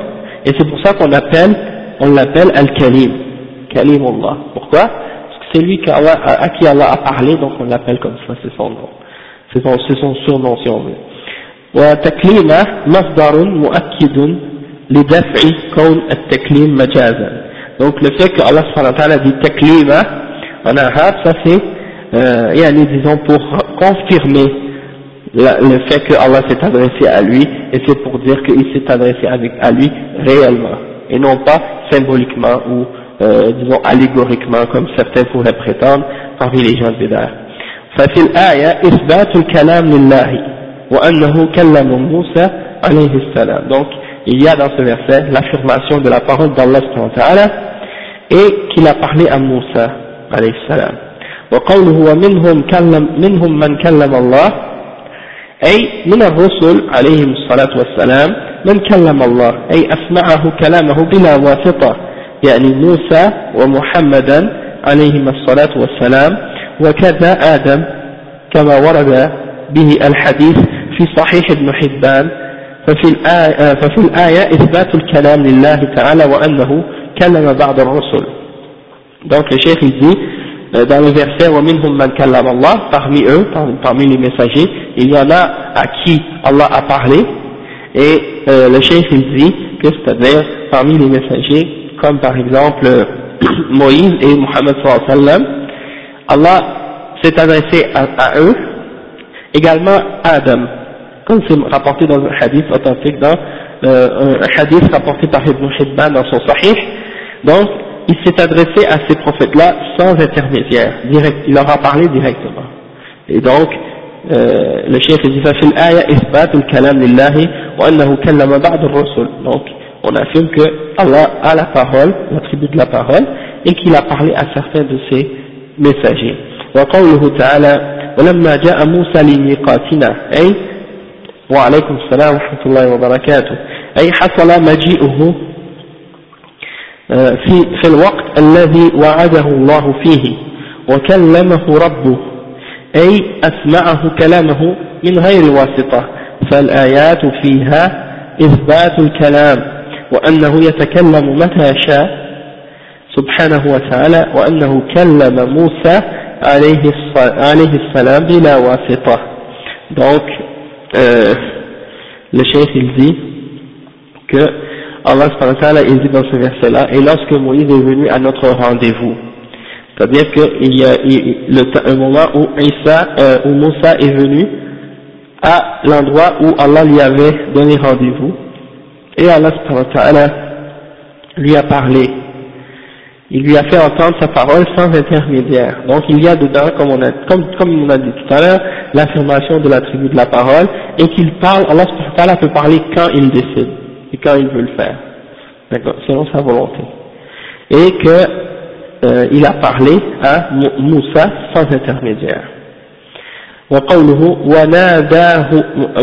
et c'est pour ça qu'on appelle, on l'appelle Al-Kalim, Kalim Allah. Pourquoi Parce que c'est lui à, qui Allah a parlé, donc on l'appelle comme ça, c'est son nom. C'est son, son, surnom si on veut. وتكليمة مصدر مؤكد لدفع كون التكليم مجازا donc le fait que Allah subhanahu wa ta'ala dit taklima en arabe ça c'est euh, yani disons pour confirmer le fait que Allah s'est adressé à lui, et c'est pour dire qu'il s'est adressé avec, à lui réellement, et non pas symboliquement ou euh, disons allégoriquement comme certains pourraient prétendre parmi les gens de Bédard. ففي الآية إثبات الكلام لله وأنه كلم موسى عليه السلام donc il y a dans ce verset l'affirmation de la parole d'Allah et qu'il a parlé à Moussa عليه السلام وقوله ومنهم كلم منهم من كلم الله أي من الرسل عليهم الصلاة والسلام من كلم الله أي أسمعه كلامه بلا واسطة يعني موسى ومحمدا عليهما الصلاة والسلام وكذا آدم كما ورد به الحديث في صحيح ابن حبان ففي الآية, ففي الآية إثبات الكلام لله تعالى وأنه كلم بعض الرسل. Donc le chef Euh, dans le verset وَمِنْهُمْ مَنْ كَلَّمَ Allah, parmi eux, parmi les messagers, il y en a à qui Allah a parlé, et euh, le chef il dit que c'est-à-dire parmi les messagers, comme par exemple euh, Moïse et Mohammed sallam, Allah s'est adressé à, eux, également Adam, comme c'est rapporté dans un hadith authentique, dans euh, un hadith rapporté par Ibn Hibban dans son Sahih, donc il s'est adressé à ces prophètes-là sans intermédiaire, direct, il leur a parlé directement. Et donc, euh, le chef dit ففي الآية إثبات الكلام لله وأنه كلم بعض الرسل donc on affirme que Allah a la parole, l'attribut de la parole et qu'il a parlé à certains de ses messagers. وقوله تعالى ولما جاء موسى لميقاتنا أي وعليكم السلام ورحمة الله وبركاته أي حصل مجيئه في في الوقت الذي وعده الله فيه وكلمه ربه أي أسمعه كلامه من غير واسطة فالآيات فيها إثبات الكلام وأنه يتكلم متى شاء سبحانه وتعالى وأنه كلم موسى عليه عليه السلام بلا واسطة donc euh, le cheikh il dit que Allah il dit dans ce verset là et lorsque Moïse est venu à notre rendez-vous c'est-à-dire qu'il y a le, un moment où Isa, euh, où Moussa est venu à l'endroit où Allah lui avait donné rendez-vous et Allah lui a parlé il lui a fait entendre sa parole sans intermédiaire. Donc il y a dedans, comme on a, comme, comme on a dit tout à l'heure, l'affirmation de l'attribut de la parole, et qu'il parle, Allah peut parler quand il décide, et quand il veut le faire, d'accord, selon sa volonté. Et que euh, il a parlé à Moussa sans intermédiaire. وقوله وناداه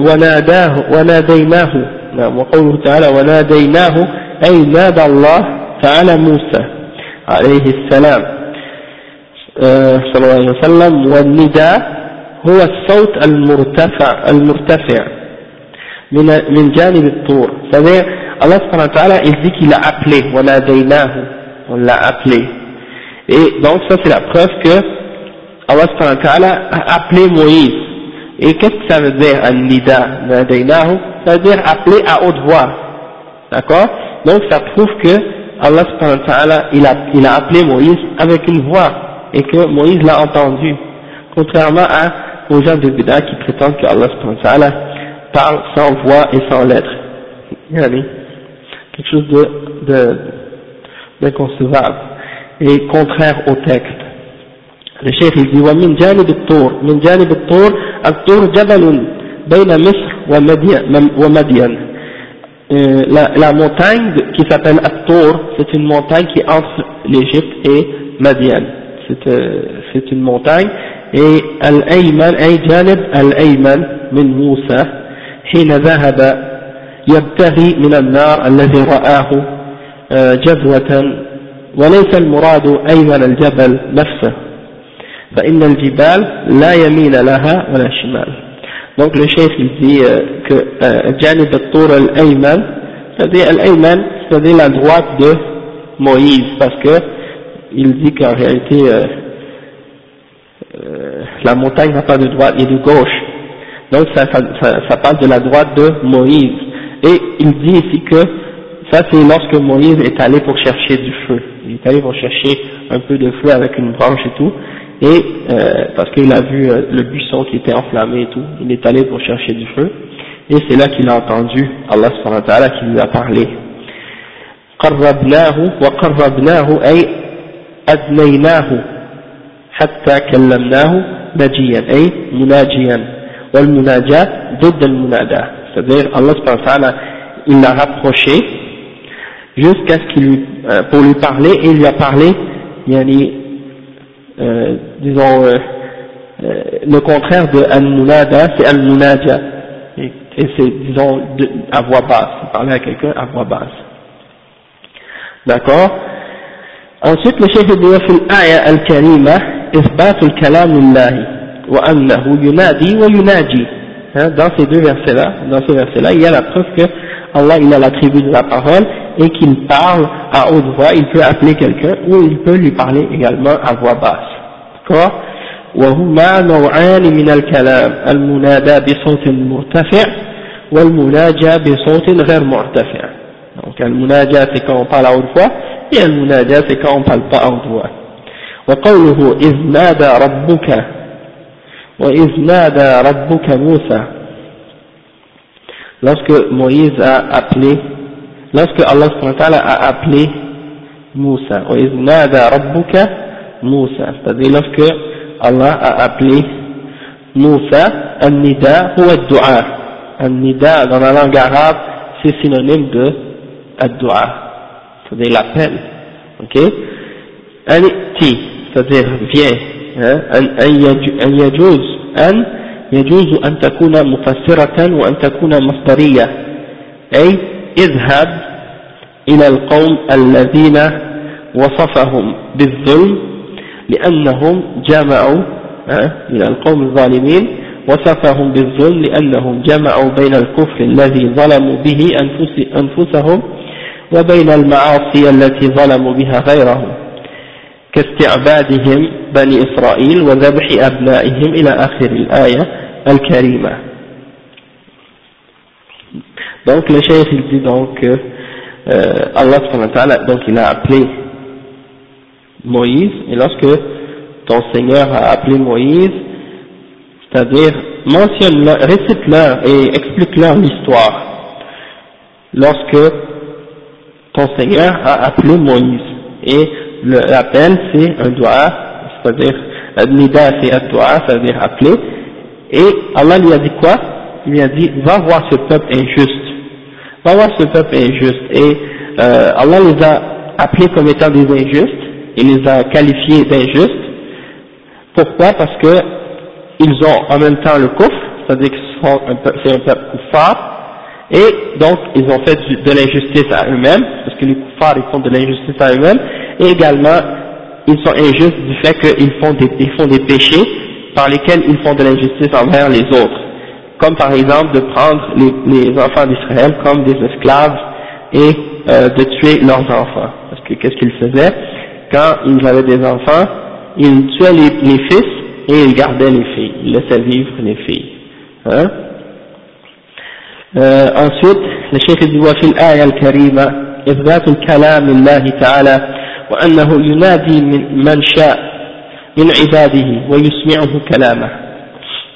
وناداه وناديناه نعم وقوله تعالى وناديناه أي نادى الله تعالى موسى عليه السلام صلى الله عليه وسلم. والنداء هو الصوت المرتفع المرتفع من من جانب الطور. c'est-à-dire Allah subhanahu wa ta'ala il dit qu'il a appelé وناديناه on l'a appelé et donc ça c'est la preuve que Allah subhanahu wa ta'ala a appelé Moïse. et qu'est-ce que ça veut dire al-nida nadaynahu ça veut dire appeler à haute voix d'accord donc ça prouve que Allah il a, il a appelé Moïse avec une voix et que Moïse l'a entendu, contrairement à, aux gens de Bida qui prétendent que Allah parle sans voix et sans lettres. Quelque chose de, de, d'inconcevable et contraire au texte. Le chef il dit ومن جانب الطور من جانب الطور الطور جبل بين مصر ومدين euh, la, la, montagne qui s'appelle At-Tour, c'est une montagne qui entre l'Égypte et Madian. C'est euh, une montagne. Et Al-Ayman, أي جانب الأيمن من موسى حين ذهب يبتغي من النار الذي رآه جذوة وليس المراد أيمن الجبل نفسه Donc le chef il dit euh, que euh, al-Tour al-Ayman, c'est-à-dire al-Ayman, c'est-à-dire la droite de Moïse, parce que il dit qu'en réalité euh, euh, la montagne n'a pas de droite et de gauche. Donc ça, ça, ça, parle de la droite de Moïse. Et il dit ici que ça c'est lorsque Moïse est allé pour chercher du feu. Il est allé pour chercher un peu de feu avec une branche et tout et euh, parce qu'il a vu euh, le buisson qui était enflammé et tout, il est allé pour chercher du feu, et c'est là qu'il a entendu Allah subhanahu wa ta'ala qui lui a parlé. قربناه وقربناه أي أدنيناه حتى كلمناه نجيا أي مناجيا والمناجاة ضد المنادى c'est-à-dire Allah subhanahu wa ta'ala il l'a rapproché jusqu'à ce qu'il lui, euh, pour lui parler et il lui a parlé yani, euh, disons, euh, euh, le contraire de al-munada, c'est al-munaja. Et, et c'est, disons, de, à voix basse, parler à quelqu'un à voix basse. D'accord Ensuite, le chef dit في الآية الكريمة إثبات الكلام لله وأنه ينادي ويناجي. Hein, dans ces deux versets-là, dans ces versets-là, il y a la preuve que Allah il a l'attribut de la parole et qu'il parle à haute voix, il peut appeler quelqu'un ou il peut lui parler également à voix basse. D'accord وهما نوعان من الكلام المنادى بصوت مرتفع والمناجى بصوت غير مرتفع donc المناجى c'est quand on parle à haute voix et المناجى c'est quand on parle pas à haute voix وقوله إذ نادى ربك وإذ نادى ربك موسى lorsque Moïse a appelé lorsque Allah a appelé Moussa c'est-à-dire lorsque Allah a appelé Moussa An-Nida ou Ad-Dua An-Nida dans la langue arabe c'est synonyme de Ad-Dua c'est-à-dire l'appel ok An-Ti c'est-à-dire viens أن يجوز أن يجوز أن تكون مفسرة وأن تكون مصدرية أي اذهب إلى القوم الذين وصفهم بالظلم لأنهم جمعوا من القوم الظالمين وصفهم بالظلم لأنهم جمعوا بين الكفر الذي ظلموا به أنفسهم وبين المعاصي التي ظلموا بها غيرهم كاستعبادهم بني إسرائيل وذبح أبنائهم إلى آخر الآية الكريمة. Donc le chef il dit donc que euh, Allah donc il a appelé Moïse et lorsque ton Seigneur a appelé Moïse, c'est-à-dire mentionne-leur, récite-leur et explique-leur l'histoire. Lorsque ton Seigneur a appelé Moïse et l'appel c'est un doigt, c'est-à-dire nida c'est un doigt, c'est-à-dire appeler et Allah lui a dit quoi? Il lui a dit va voir ce peuple injuste va voir ce peuple injuste. Et euh, Allah les a appelés comme étant des injustes. Il les a qualifiés d'injustes. Pourquoi? Parce que ils ont en même temps le coffre, c'est-à-dire que c'est un peuple kuffar, et donc ils ont fait de l'injustice à eux-mêmes, parce que les kuffars ils font de l'injustice à eux-mêmes, et également ils sont injustes du fait qu'ils font font des péchés par lesquels ils font de l'injustice envers les autres, comme par exemple de prendre les, les enfants d'Israël comme des esclaves et euh, de tuer leurs enfants, parce que qu'est-ce qu'ils faisaient quand ils avaient des enfants il tuait les, les, fils et il gardait les filles, il laissait vivre les filles. Hein euh, ensuite, le Cheikh dit وفي الآية الكريمة إثبات الكلام لله تعالى وأنه ينادي من, من شاء من عباده ويسمعه كلامه.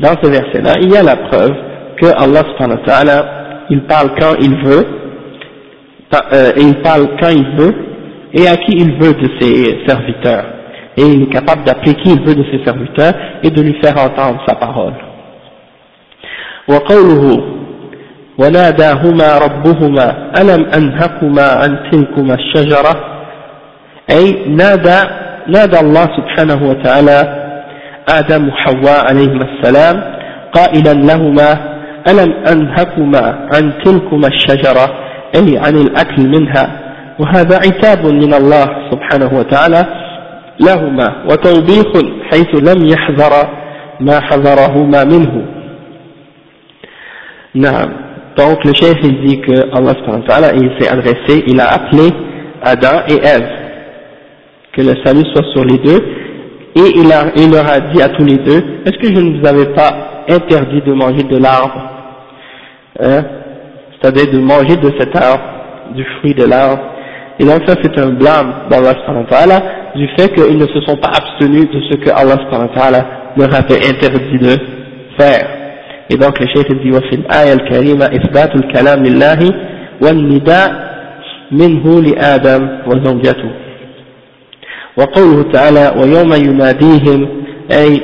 Dans ce verset-là, il y a la preuve que Allah subhanahu wa ta'ala, il parle quand il veut, euh, et il parle quand il veut, et à qui il veut de ses serviteurs et il est capable d'appeler qui il veut de ses serviteurs et de lui faire entendre sa parole. وقوله وناداهما ربهما ألم أنهكما عن تلكما الشجرة أي نادى نادى الله سبحانه وتعالى آدم وحواء عليهما السلام قائلا لهما ألم أنهكما عن تلكما الشجرة؟ أي عن الأكل منها. وهذا عتاب من الله سبحانه وتعالى لهما وتوبيخ حيث لم يحذر ما حذرهما منه. نعم. Donc le chef il dit que Allah subhanahu wa ta'ala il s'est adressé il a appelé Adam et Ève. Que le salut soit sur les deux. et il, a, il leur a dit à tous les deux est-ce que je ne vous avais pas interdit de manger de l'arbre hein? c'est-à-dire de manger de cet arbre du fruit de l'arbre et donc ça c'est un blâme d'Allah subhanahu wa ta'ala du fait qu'ils ne se sont pas abstenus de ce que Allah leur avait interdit de faire. Et donc le cheikh dit وفي الآية الكريمة إثبات الكلام لله والنداء منه لآدم وزوجته وقوله تعالى ويوم يناديهم أي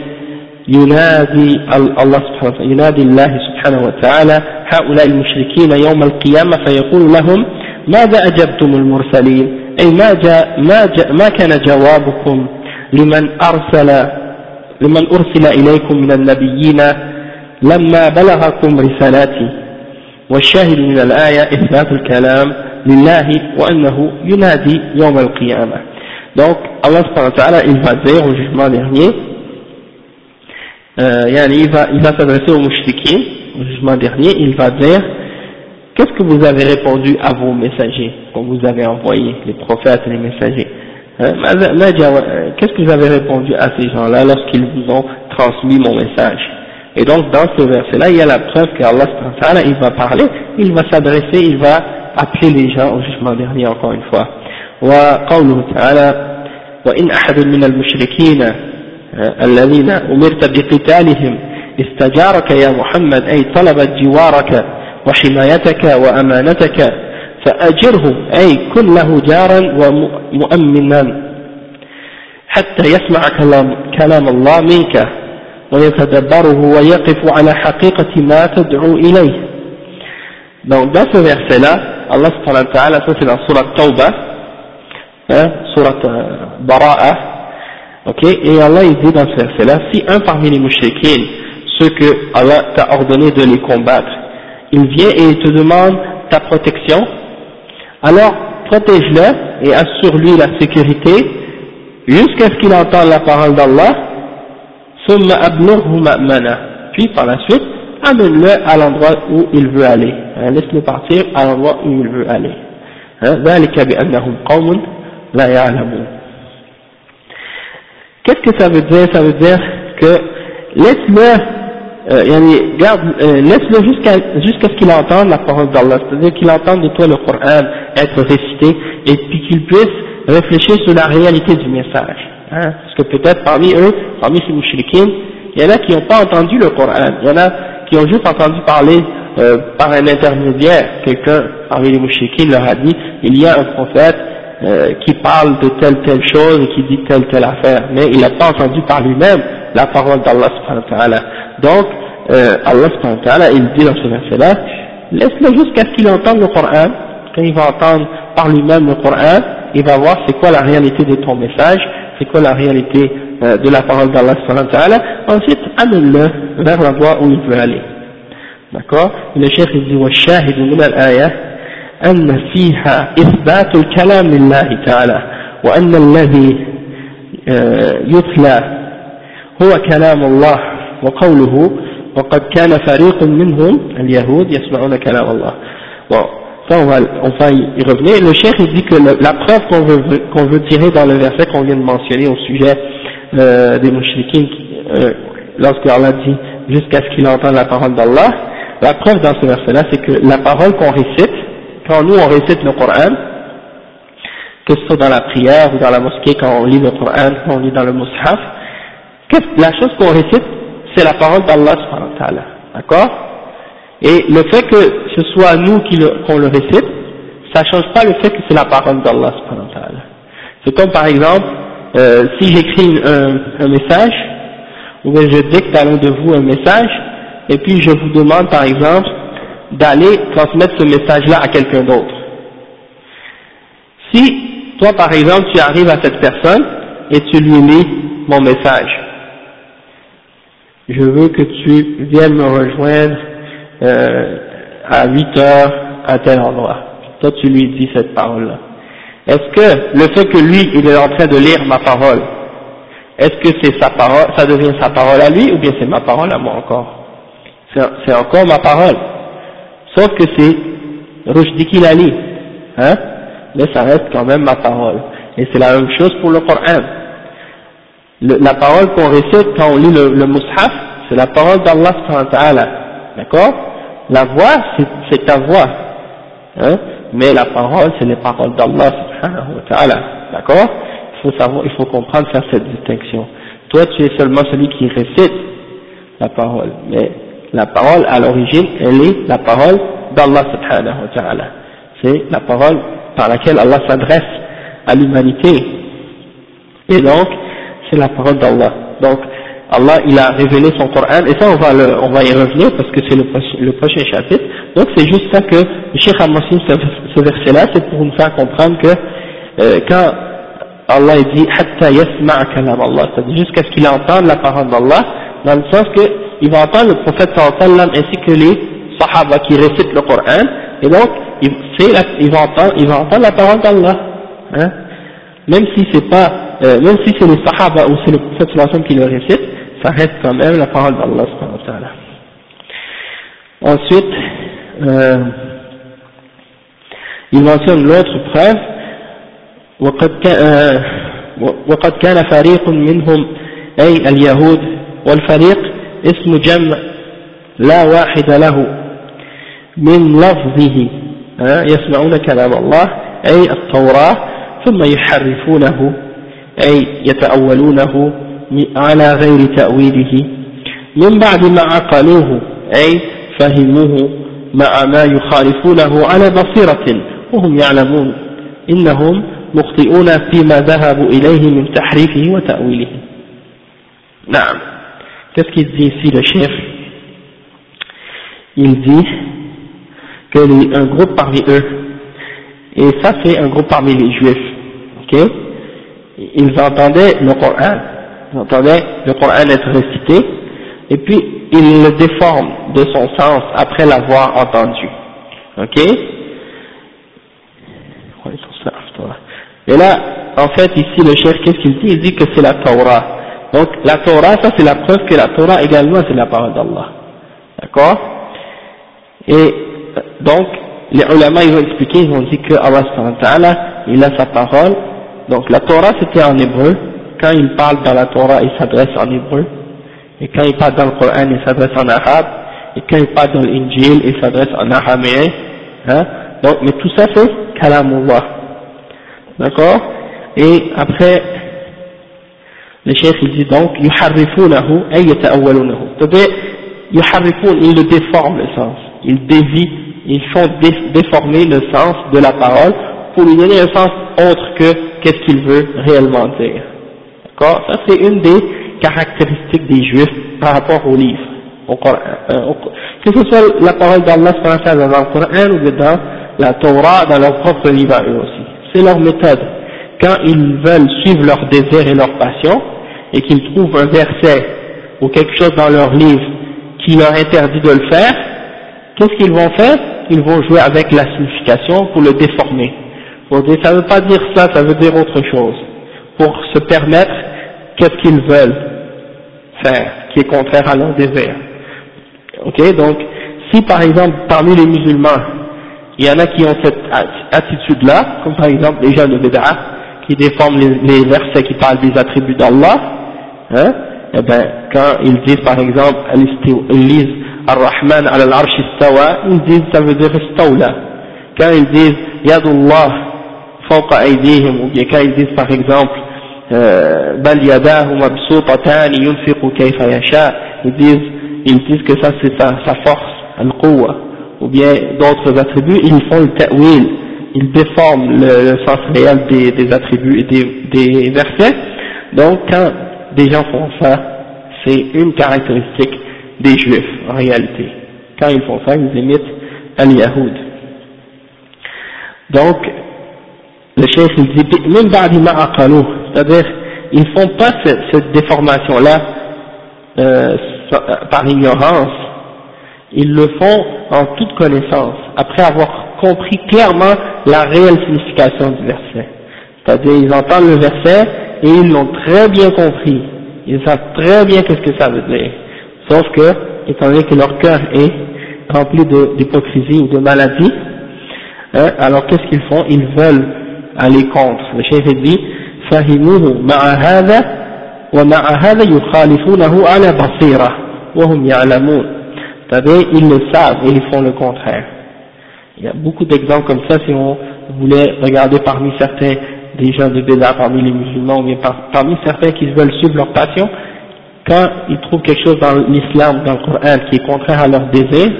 ينادي الله سبحانه وتعالى ينادي الله سبحانه وتعالى هؤلاء المشركين يوم القيامة فيقول لهم ماذا أجبتم المرسلين؟ أي ما, جاء ما, جاء ما كان جوابكم لمن أرسل لمن أرسل إليكم من النبيين لما بلغكم رسالاتي؟ والشاهد من الآية إثبات الكلام لله وأنه ينادي يوم القيامة. Donc Allah subhanahu wa ta'ala il va dire au jugement dernier euh, il va, il va s'adresser aux mouchriquins au jugement dernier il va dire Qu'est-ce que vous avez répondu à vos messagers qu'on vous avez envoyés, les prophètes les messagers? Hein? Qu'est-ce que vous avez répondu à ces gens-là lorsqu'ils vous ont transmis mon message? Et donc dans ce verset-là, il y a la preuve qu'Allah il va parler, il va s'adresser, il va appeler les gens au jugement dernier encore une fois. وقوله تعالى وإن أحد من المشركين الذين أمرت بقتالهم استجارك يا محمد أي طلب جوارك وحمايتك وأمانتك فأجره أي كن له جارا ومؤمنا حتى يسمع كلام, كلام الله منك ويتدبره ويقف على حقيقة ما تدعو إليه. Donc dans ce verset-là, Allah subhanahu wa ta'ala, ça c'est dans Surat Tawbah, hein, Surat Bara'a, ok, et Allah il dit dans ce verset-là, si un parmi les mouchriquins, ceux que Allah t'a ordonné de les combattre, il vient et il te demande ta protection, alors protège-le et assure-lui la sécurité jusqu'à ce qu'il entende la parole d'Allah, puis par la suite, amène-le à l'endroit où il veut aller, hein, laisse-le partir à l'endroit où il veut aller. ذلك بأنهم قوم لا يعلمون Qu'est-ce que ça veut dire Ça veut dire que laisse-le, euh, yani, garde, euh, laisse-le jusqu'à jusqu'à ce qu'il entende la parole d'Allah, c'est-à-dire qu'il entende de toi le Coran être récité et puis qu'il puisse réfléchir sur la réalité du message. Hein, parce que peut-être parmi eux, parmi ces mouchriquins, il y en a qui n'ont pas entendu le Coran, il y en a qui ont juste entendu parler euh, par un intermédiaire, quelqu'un parmi les mouchriquins leur a dit, il y a un prophète euh, qui parle de telle telle chose et qui dit telle telle affaire, mais il n'a pas entendu par lui-même la parole d'Allah subhanahu wa ta'ala. Donc, euh, Allah subhanahu wa ta'ala, il dit dans ce verset-là, laisse-le jusqu'à ce qu'il entende le Coran, quand il va entendre par lui-même le Coran, il va voir c'est quoi la réalité de ton message, c'est quoi la réalité euh, de la parole d'Allah subhanahu wa ta'ala, ensuite amène-le vers la voie où il veut aller. D'accord? Le chef il dit, أن فيها إثبات الكلام لله تعالى وأن الذي يتلى هو كلام الله وقوله وقد كان فريق منهم اليهود يسمعون كلام الله bon, ça on va, on va y revenir le chef il dit que le, la preuve qu'on veut, qu'on veut tirer dans le verset qu'on vient de mentionner au sujet euh, des mouchriquins euh, lorsque Allah dit jusqu'à ce qu'il entende la parole d'Allah La preuve dans ce verset-là, c'est que la parole qu'on récite, quand nous on récite le Coran, que ce soit dans la prière ou dans la mosquée quand on lit le Coran, quand on lit dans le mushaf, la chose qu'on récite, c'est la parole d'Allah d'accord? Et le fait que ce soit nous qu'on le, récite, ça change pas le fait que c'est la parole d'Allah C'est comme par exemple, euh, si j'écris un, un, message, ou bien je dicte à l'un de vous un message, et puis je vous demande par exemple d'aller transmettre ce message-là à quelqu'un d'autre. Si toi par exemple tu arrives à cette personne et tu lui lis mon message, je veux que tu viennes me rejoindre euh, à 8 heures à tel endroit. Toi tu lui dis cette parole-là. Est-ce que le fait que lui il est en train de lire ma parole, est-ce que c'est sa parole, ça devient sa parole à lui ou bien c'est ma parole à moi encore? C'est encore ma parole. Sauf que c'est Rushdi hein, mais ça reste quand même ma parole. Et c'est la même chose pour le Coran. la parole qu'on récite quand on lit le, le mushaf, c'est la parole d'Allah d'accord? La voix, c'est ta voix, hein, mais la parole, c'est les paroles d'Allah d'accord? Il faut savoir, il faut comprendre faire cette distinction. Toi, tu es seulement celui qui récite la parole, mais la parole à l'origine, elle est la parole d'Allah subhanahu wa ta'ala. C'est la parole par laquelle Allah s'adresse à l'humanité. Et donc, c'est la parole d'Allah. Donc, Allah, il a révélé son Coran, et ça, on va, on va y revenir parce que c'est le, le, prochain chapitre. Donc, c'est juste ça que le Cheikh Al-Massim, ce, verset-là, c'est pour nous faire comprendre que euh, quand Allah dit « Hatta yasma'a kalam Allah », c'est-à-dire jusqu'à ce qu'il entende la parole d'Allah, dans le sens que il va entendre le prophète sallam ainsi que les sahaba qui récitent le Coran, et donc il, la, il, va, entendre, il va entendre la parole d'Allah. Hein, même si c'est pas, euh, même si c'est les sahaba ou c'est le prophète sallam qui le récite, ça reste quand même la parole d'Allah. Ensuite, euh, il mentionne l'autre preuve, وقد كان فريق منهم أي اليهود والفريق اسم جمع لا واحد له من لفظه يسمعون كلام الله أي التوراة ثم يحرفونه أي يتأولونه على غير تأويله. من بعد ما عقلوه أي فهموه مع ما يخالفونه على بصيرة وهم يعلمون إنهم مخطئون فيما ذهبوا إليه من تحريفه وتأويله. نعم. Qu'est-ce qu'il dit ici le chef? Il dit que un groupe parmi eux, et ça c'est un groupe parmi les juifs, ok? Ils entendaient le Coran, ils entendaient le Coran être récité, et puis ils le déforment de son sens après l'avoir entendu, ok? Et là, en fait, ici le chef, qu'est-ce qu'il dit? Il dit que c'est la Torah. Donc la Torah, ça c'est la preuve que la Torah également c'est la parole d'Allah. D'accord? Et donc les ulama ils ont expliqué, ils ont dit que Allah il a sa parole, donc la Torah c'était en hébreu, quand il parle dans la Torah il s'adresse en hébreu, et quand il parle dans le Coran il s'adresse en arabe, et quand il parle dans l'Injil il s'adresse en araméen, hein, donc mais tout ça c'est kalamullah, d'accord, et après le chef il dit donc yuharrifunahu ay yata'awwalunahu, c'est-à-dire yuharrifun, il le déforme le sens, il dévie, ils font déformer le sens de la parole pour lui donner un sens autre que qu'est-ce qu'il veut réellement dire. D'accord? Ça c'est une des caractéristiques des juifs par rapport au livre, au Coran, euh, que ce soit la parole d'Allah dans le Coran ou dans la Torah, dans leur propre livre à eux aussi. C'est leur méthode. Quand ils veulent suivre leur désir et leur passion, et qu'ils trouvent un verset ou quelque chose dans leur livre qui leur interdit de le faire, qu'est-ce qu'ils vont faire? Ils vont jouer avec la signification pour le déformer. Pour dire, ça ne veut pas dire ça, ça veut dire autre chose. Pour se permettre qu'est-ce qu'ils veulent faire, qui est contraire à leur désir. Ok, donc, si par exemple, parmi les musulmans, il y en a qui ont cette attitude-là, comme par exemple les gens de Bédara, qui déforment les versets qui parlent des attributs d'Allah, hein, eh ben, quand ils disent par exemple, ils lisent Ar-Rahman al-Arsh istawa, ils disent ça veut dire istawla. Quand ils disent Yadullah fawqa aydihim, ou bien quand ils disent par exemple Bal yadahu mabsutatan yunfiqu kayfa yasha, ils disent, ils disent que ça c'est sa, sa force, al-quwa, ou bien d'autres attributs, ils font le ta'wil, ils déforment le, le sens réel des, des attributs et des, des versets. Donc quand des gens font ça, c'est une caractéristique des juifs en réalité. Quand ils font ça, ils imitent al-Yahoud. Donc, le chef il dit, c'est-à-dire, ils ne font pas cette, cette déformation-là euh, par ignorance, ils le font en toute connaissance, après avoir compris clairement la réelle signification du verset. C'est-à-dire, ils entendent le verset, et ils l'ont très bien compris. Ils savent très bien qu'est-ce que ça veut dire. Sauf que, étant donné que leur cœur est rempli d'hypocrisie ou de maladie, hein, alors qu'est-ce qu'ils font Ils veulent aller contre. Le chef dit, فهموه مع هذا ومع هذا يخالفونه على بصيرة وهم يعلمون c'est-à-dire ils le savent et ils font le contraire. Il y a beaucoup d'exemples comme ça si on voulait regarder parmi certains des gens de Béda parmi les musulmans, ou bien parmi certains qui veulent suivre leur passion, quand ils trouvent quelque chose dans l'islam, dans le Coran, qui est contraire à leur désir,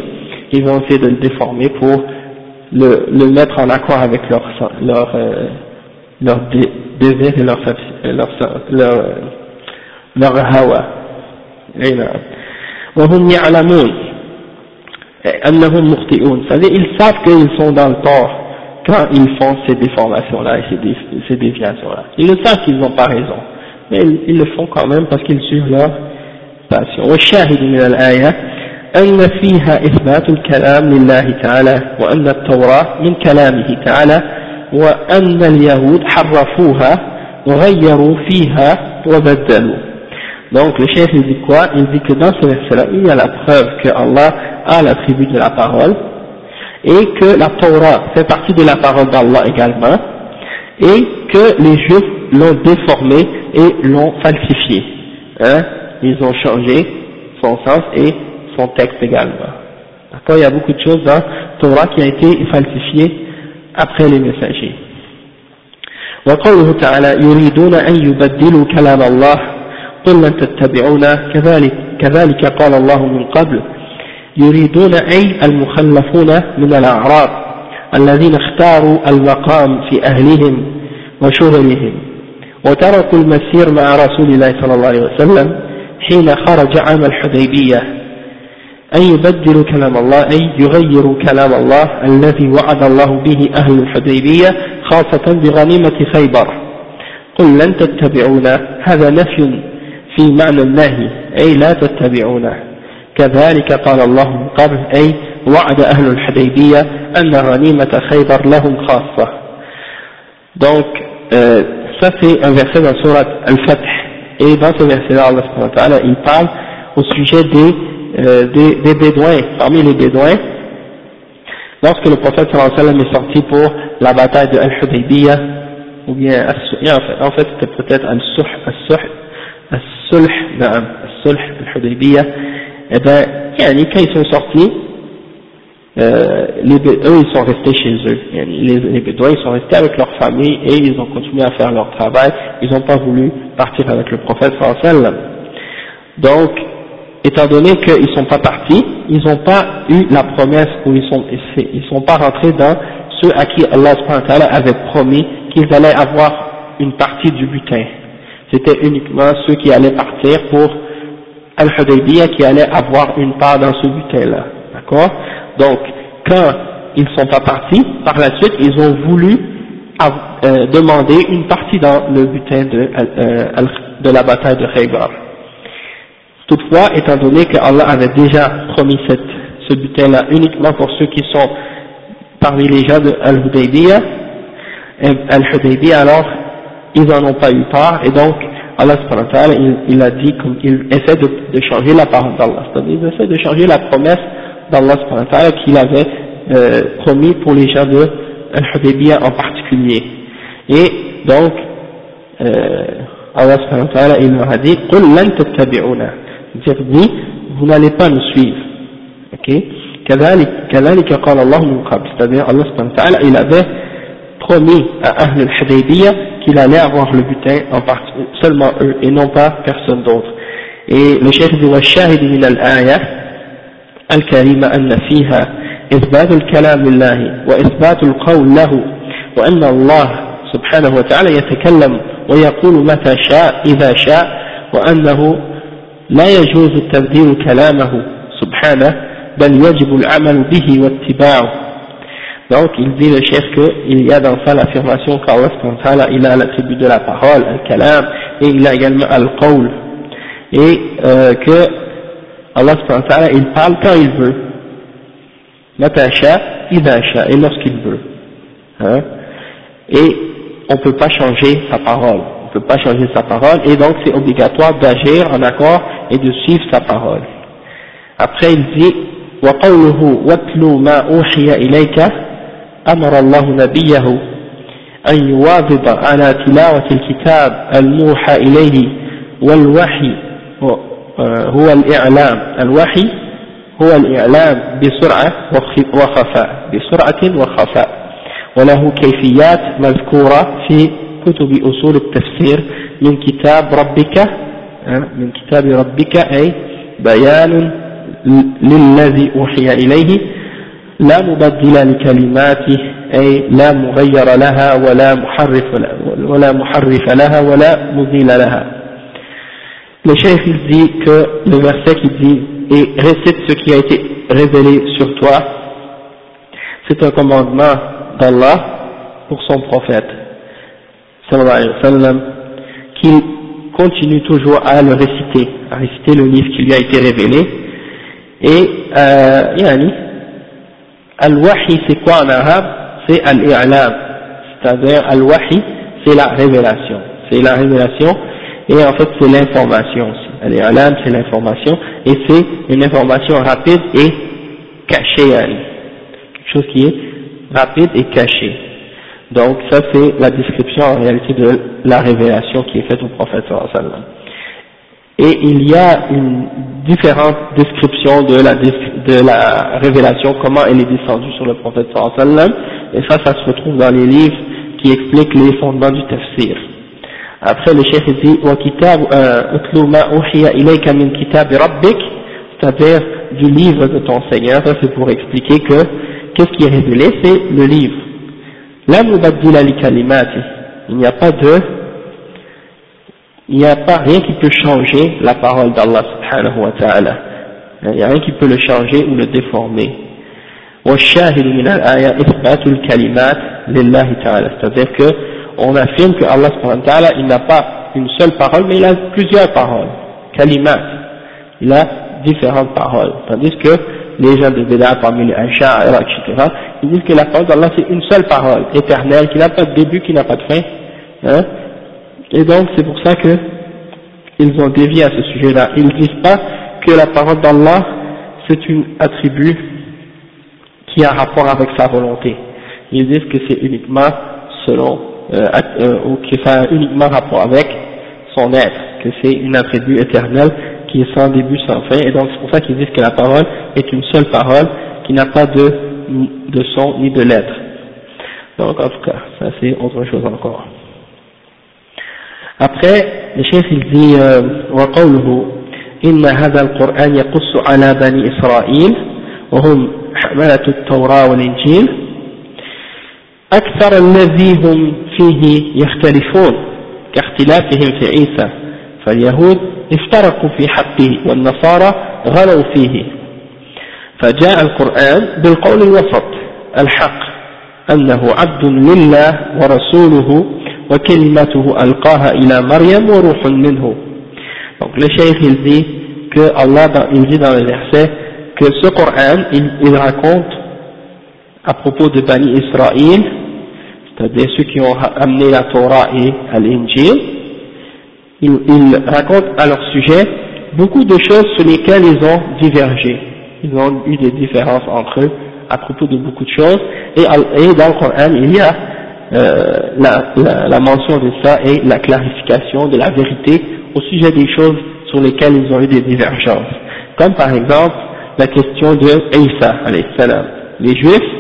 ils vont essayer de le déformer pour le, le mettre en accord avec leur, leur, euh, leur désir et leur, leur, leur, leur hawa. وهم يعلمون أنهم مخطئون c'est-à-dire ils savent qu'ils sont dans le tort quand ils font ces déformations-là et ces, déviations-là. Ils le savent qu'ils n'ont pas raison, mais ils, le font quand même parce qu'ils suivent leur passion. والشاهد من الآية أن فيها إثبات الكلام لله تعالى وأن التوراة من كلامه تعالى وأن اليهود حرفوها وغيروا فيها وبدلوا Donc le chef il dit quoi Il dit que dans ce verset-là, il y a la preuve que Allah a l'attribut de la parole et que la Torah fait partie de la parole d'Allah également, et que les Juifs l'ont déformé et l'ont falsifié. Hein Ils ont changé son sens et son texte également. D'accord Il y a beaucoup de choses dans la Torah qui a été falsifiée après les messagers. وقوله تعالى يريدون أن يبدلوا كلام الله قل لن تتبعونا كذلك, كذلك قال الله من قبل يريدون أي المخلفون من الأعراب الذين اختاروا المقام في أهلهم وشغلهم وتركوا المسير مع رسول الله صلى الله عليه وسلم حين خرج عام الحديبية. أن يبدلوا كلام الله أي يغيروا كلام الله الذي وعد الله به أهل الحديبية خاصة بغنيمة خيبر. قل لن تتبعونا هذا نفي في معنى النهي أي لا تتبعونه كذلك قال الله من قبل أي وعد أهل الحديبية أن غنيمة خيبر لهم خاصة donc euh, ça c'est un verset dans surat Al-Fath et dans ce verset-là Allah subhanahu wa ta'ala il parle au sujet des, euh, des, des bédouins parmi les bédouins lorsque le prophète sallallahu alayhi wa sallam est sorti pour la bataille de Al-Hudaybiyah, ou bien, en fait, c'était peut-être Al-Sulh, Al-Sulh, Al-Sulh, Al-Hudaybiyah, eh ben, quand ils sont sortis, euh, les, eux ils sont restés chez eux, les, les Bédouins ils sont restés avec leur famille et ils ont continué à faire leur travail, ils n'ont pas voulu partir avec le prophète sallam. Donc, étant donné qu'ils ne sont pas partis, ils n'ont pas eu la promesse ou ils sont, ils sont pas rentrés dans ceux à qui Allah avait promis qu'ils allaient avoir une partie du butin. C'était uniquement ceux qui allaient partir pour Al-Hudaybiyah qui allaient avoir une part dans ce butin-là. D'accord? Donc, quand ils ne sont pas partis, par la suite, ils ont voulu euh, demander une partie dans le butin de, euh, de la bataille de Khaybar. Toutefois, étant donné que Allah avait déjà promis cette, ce butin-là uniquement pour ceux qui sont parmi les gens de Al-Hudaybiyah, Al-Hudaybiyah alors, ils n'en ont pas eu part, et donc Allah il, il a dit comme il essaie de, de changer la parole d'Allah, c'est-à-dire il essaie de changer la promesse d'Allah qu'il avait euh, promis pour les gens de euh, Al-Hudaybiyah en particulier. Et donc, euh, Allah il leur a dit dit, vous n'allez pas nous suivre. Ok? C'est-à-dire Allah il avait promis à Ahl al-Hudaybiyah qu'il allait avoir le butin en partie, seulement eux et non pas personne d'autre et le chef dit والشاهد من الآية الكريمة أن فيها إثبات الكلام لله وإثبات القول له وأن الله سبحانه وتعالى يتكلم ويقول متى شاء إذا شاء وأنه لا يجوز تبديل كلامه سبحانه بل يجب العمل به واتباعه donc il dit le chef qu'il y a dans ça l'affirmation qu'Allah il a l'attribut de la parole, le kalam, et il a également al-qawl, et euh, que Allah il parle quand il veut, matasha, idasha, et lorsqu'il veut, hein, et on ne peut pas changer sa parole ne peut pas changer sa parole, et donc c'est obligatoire d'agir en accord et de suivre sa parole. Après il dit, وقوله واتلو ما أوحي إليك أمر الله نبيه أن يواظب على تلاوة الكتاب الموحى إليه والوحي هو الإعلام. الوحي هو الإعلام بسرعة وخفاء بسرعة وخفاء. وله كيفيات مذكورة في كتب أصول التفسير من كتاب ربك من كتاب ربك أي بيان للذي أوحي إليه. لا مبدل لكلماته أي لا مغير لها ولا محرف ولا محرف لها ولا مزيل لها Le chef il dit que le verset qui dit et récite ce qui a été révélé sur toi, c'est un commandement d'Allah pour son prophète. sallallahu alayhi wa sallam, qu'il continue toujours à le réciter, à réciter le livre qui lui a été révélé. Et, euh, yani, al-wahi c'est quoi en arabe? C'est al-i'lam, c'est-à-dire al-wahi c'est la révélation, c'est la révélation et en fait c'est l'information aussi. Al-i'lam c'est l'information et c'est une information rapide et cachée, quelque chose qui est rapide et caché. Donc ça c'est la description en réalité de la révélation qui est faite au prophète sallam. Et il y a une différente description de la, révélation, comment elle est descendue sur le prophète sallam, et ça, ça se retrouve dans les livres qui expliquent les fondements du tafsir. Après le chef dit, c'est-à-dire du livre de ton Seigneur, ça c'est pour expliquer que qu'est-ce qui est révélé, c'est le livre il n'y a pas de il n'y a pas rien qui peut changer la parole d'Allah subhanahu wa ta'ala. Il n'y a rien qui peut le changer ou le déformer. c'est-à-dire que on affirme que Allah subhanahu wa ta'ala il n'a pas une seule parole mais il a plusieurs paroles. Kalimat. Il a différentes paroles. Tandis que les gens de Béda parmi les Asha'ira, etc., ils disent que la parole d'Allah c'est une seule parole, éternelle, qui n'a pas de début, qui n'a pas de fin. Hein Et donc c'est pour ça que ils ont dévié à ce sujet-là. Ils ne disent pas que la parole d'Allah c'est un attribut qui a rapport avec sa volonté. Ils disent que c'est uniquement selon, euh, euh, ou que ça a uniquement rapport avec son être, que c'est une attribut éternelle qui est sans début, sans fin, et donc c'est pour ça qu'ils disent que la parole est une seule parole qui n'a pas de, de son ni de lettre. Donc en tout cas, ça c'est autre chose encore. Après, le chef il dit وقوله إن هذا القرآن يقص على بني إسرائيل وهم حملة التوراة والإنجيل أكثر الذي هم فيه يختلفون كاختلافهم في عيسى فاليهود افترقوا في حقه والنصارى غلوا فيه فجاء القرآن بالقول الوسط الحق أنه عبد لله ورسوله وكلمته ألقاها إلى مريم وروح منه Donc le cheikh il dit que Allah il dit dans le verset que ce Coran il, il raconte à propos de Bani Israël, c'est-à-dire ceux qui ont amené la Torah et l'Injil, il, il raconte à leur sujet beaucoup de choses sur lesquelles ils ont divergé. Ils ont eu des différences entre eux à propos de beaucoup de choses et, et dans le Coran il y a euh, la, la, la, mention de ça et la clarification de la vérité au sujet des choses sur lesquelles ils ont eu des divergences. Comme par exemple la question de Isa, salam. Les Juifs,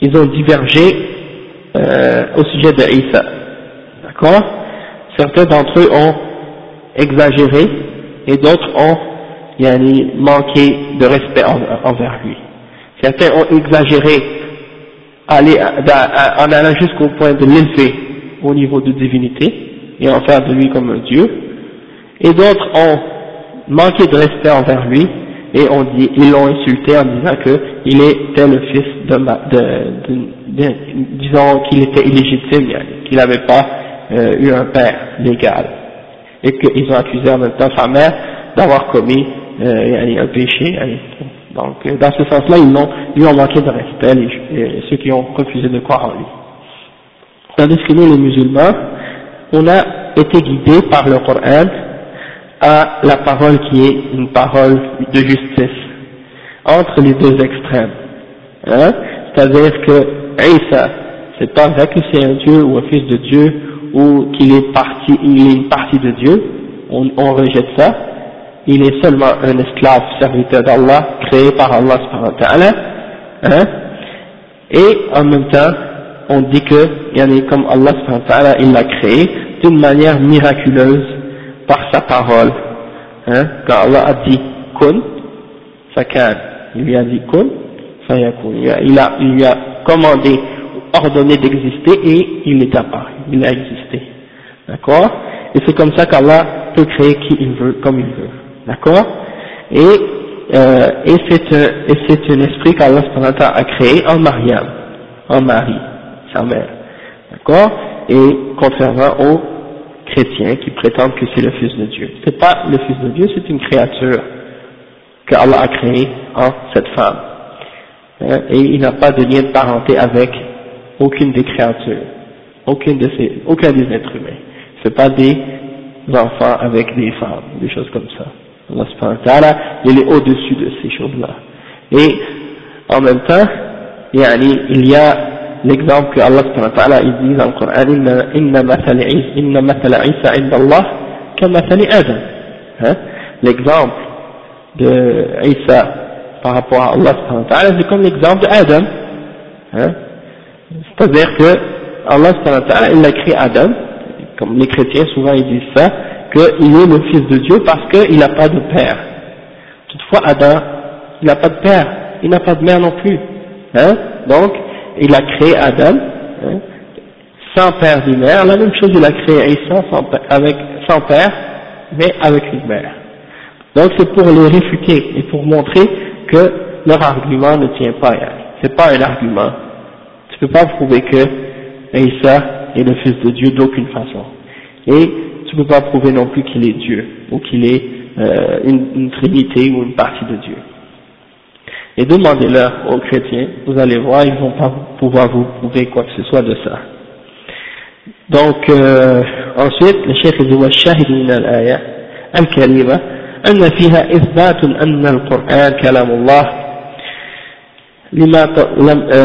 ils ont divergé euh, au sujet de Isa. D'accord? Certains d'entre eux ont exagéré et d'autres ont yani, manqué de respect envers lui. Certains ont exagéré aller, en allant jusqu'au point de l'élever au niveau de divinité et en faire de lui comme un Dieu, et d'autres ont manqué de respect envers lui et on dit, ils l'ont insulté en disant qu'il était le fils de, de, de, disons qu'il était illégitime, qu'il n'avait pas euh, eu un père légal, et qu'ils ont accusé en même temps sa mère d'avoir commis euh, un péché. Donc, euh, dans ce sens-là, ils, ils ont manqué de respect, les, ceux qui ont refusé de croire en lui. Tandis que nous, les musulmans, on a été guidés par le Coran à la parole qui est une parole de justice, entre les deux extrêmes. Hein? C'est-à-dire que Isa, c'est pas vrai que c'est un Dieu ou un fils de Dieu, ou qu'il est parti, il est une partie de Dieu, on rejette ça, il est seulement un esclave serviteur d'Allah, créé par Allah subhanahu hein, et en même temps, on dit que, comme Allah subhanahu il l'a créé d'une manière miraculeuse par sa parole, hein, quand Allah a dit kun, fakan, il lui a dit kun, fayakun, il a, il lui a commandé, ordonné d'exister et il est apparu, il a existé, d'accord? Et c'est comme ça qu'Allah peut créer qui il veut, comme il veut. D'accord Et, euh, et c'est un, un esprit qu'Allah a créé en Mariam, en Marie, sa mère. D'accord Et contrairement aux chrétiens qui prétendent que c'est le Fils de Dieu. C'est pas le Fils de Dieu, c'est une créature qu'Allah a créée en cette femme. Hein? Et il n'a pas de lien de parenté avec aucune des créatures, aucune de ces, aucun des êtres humains. C'est pas des enfants avec des femmes, des choses comme ça. Allah il est au-dessus de ces choses-là. Et en même temps, il y a l'exemple que Allah il dit dans le Coran, inna mathal Isa Allah kamathali Adam. Hein? L'exemple de Isa par rapport à Allah c'est comme l'exemple d'Adam. Hein? C'est-à-dire que Allah il a créé Adam, comme les chrétiens souvent ils disent ça, qu'il est le fils de Dieu parce qu'il n'a pas de père. Toutefois, Adam, il n'a pas de père, il n'a pas de mère non plus. Hein? Donc, il a créé Adam, hein, sans père ni mère. La même chose, il a créé Isa sans, avec, sans père, mais avec une mère. Donc, c'est pour les réfuter et pour montrer que leur argument ne tient pas. C'est pas un argument. Tu peux pas prouver que Isa est le fils de Dieu d'aucune façon. Et tu ne peux pas prouver non plus qu'il est Dieu, ou qu'il est euh, une, une, trinité ou une partie de Dieu. Et demandez-leur aux chrétiens, vous allez voir, ils vont pas pouvoir vous prouver quoi que ce soit de ça. Donc, euh, ensuite, le cheikh dit والشاهد من الآية الكريمة أن فيها إثبات أن القرآن كلام الله لما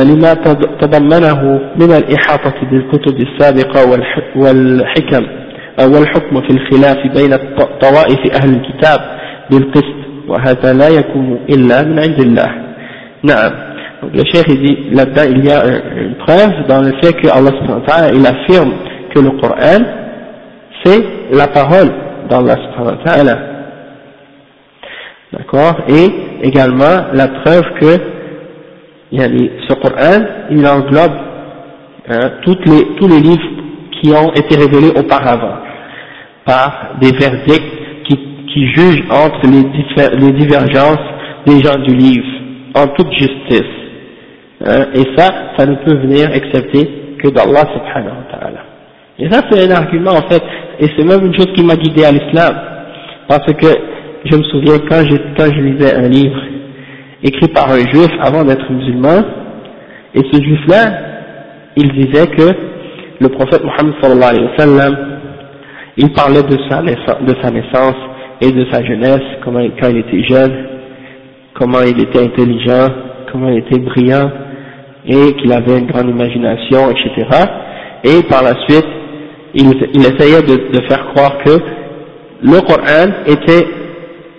لما تضمنه من الإحاطة بالكتب السابقة والحكم والحكم في الخلاف بين طوائف أهل الكتاب بالقسط وهذا لا يكون إلا من عند الله نعم le cheikh dit là-dedans il y a une preuve dans le fait que Allah il affirme que le Coran c'est la parole d'Allah d'accord et également la preuve que ce Coran il englobe hein, toutes les, tous les livres qui ont été révélés auparavant par des verdicts qui, qui jugent entre les, les divergences des gens du livre en toute justice hein, et ça, ça ne peut venir excepté que d'Allah subhanahu wa ta'ala. Et ça c'est un argument en fait et c'est même une chose qui m'a guidé à l'islam. Parce que je me souviens quand quand je lisais un livre écrit par un juif avant d'être musulman, et ce juif-là, il disait que le prophète Mohammed sallallahu alayhi wa sallam, il parlait de sa, naissance et de sa jeunesse, comment, quand il était jeune, comment il était intelligent, comment il était brillant, et qu'il avait une grande imagination, etc. Et par la suite, il, essayait de, faire croire que le Coran était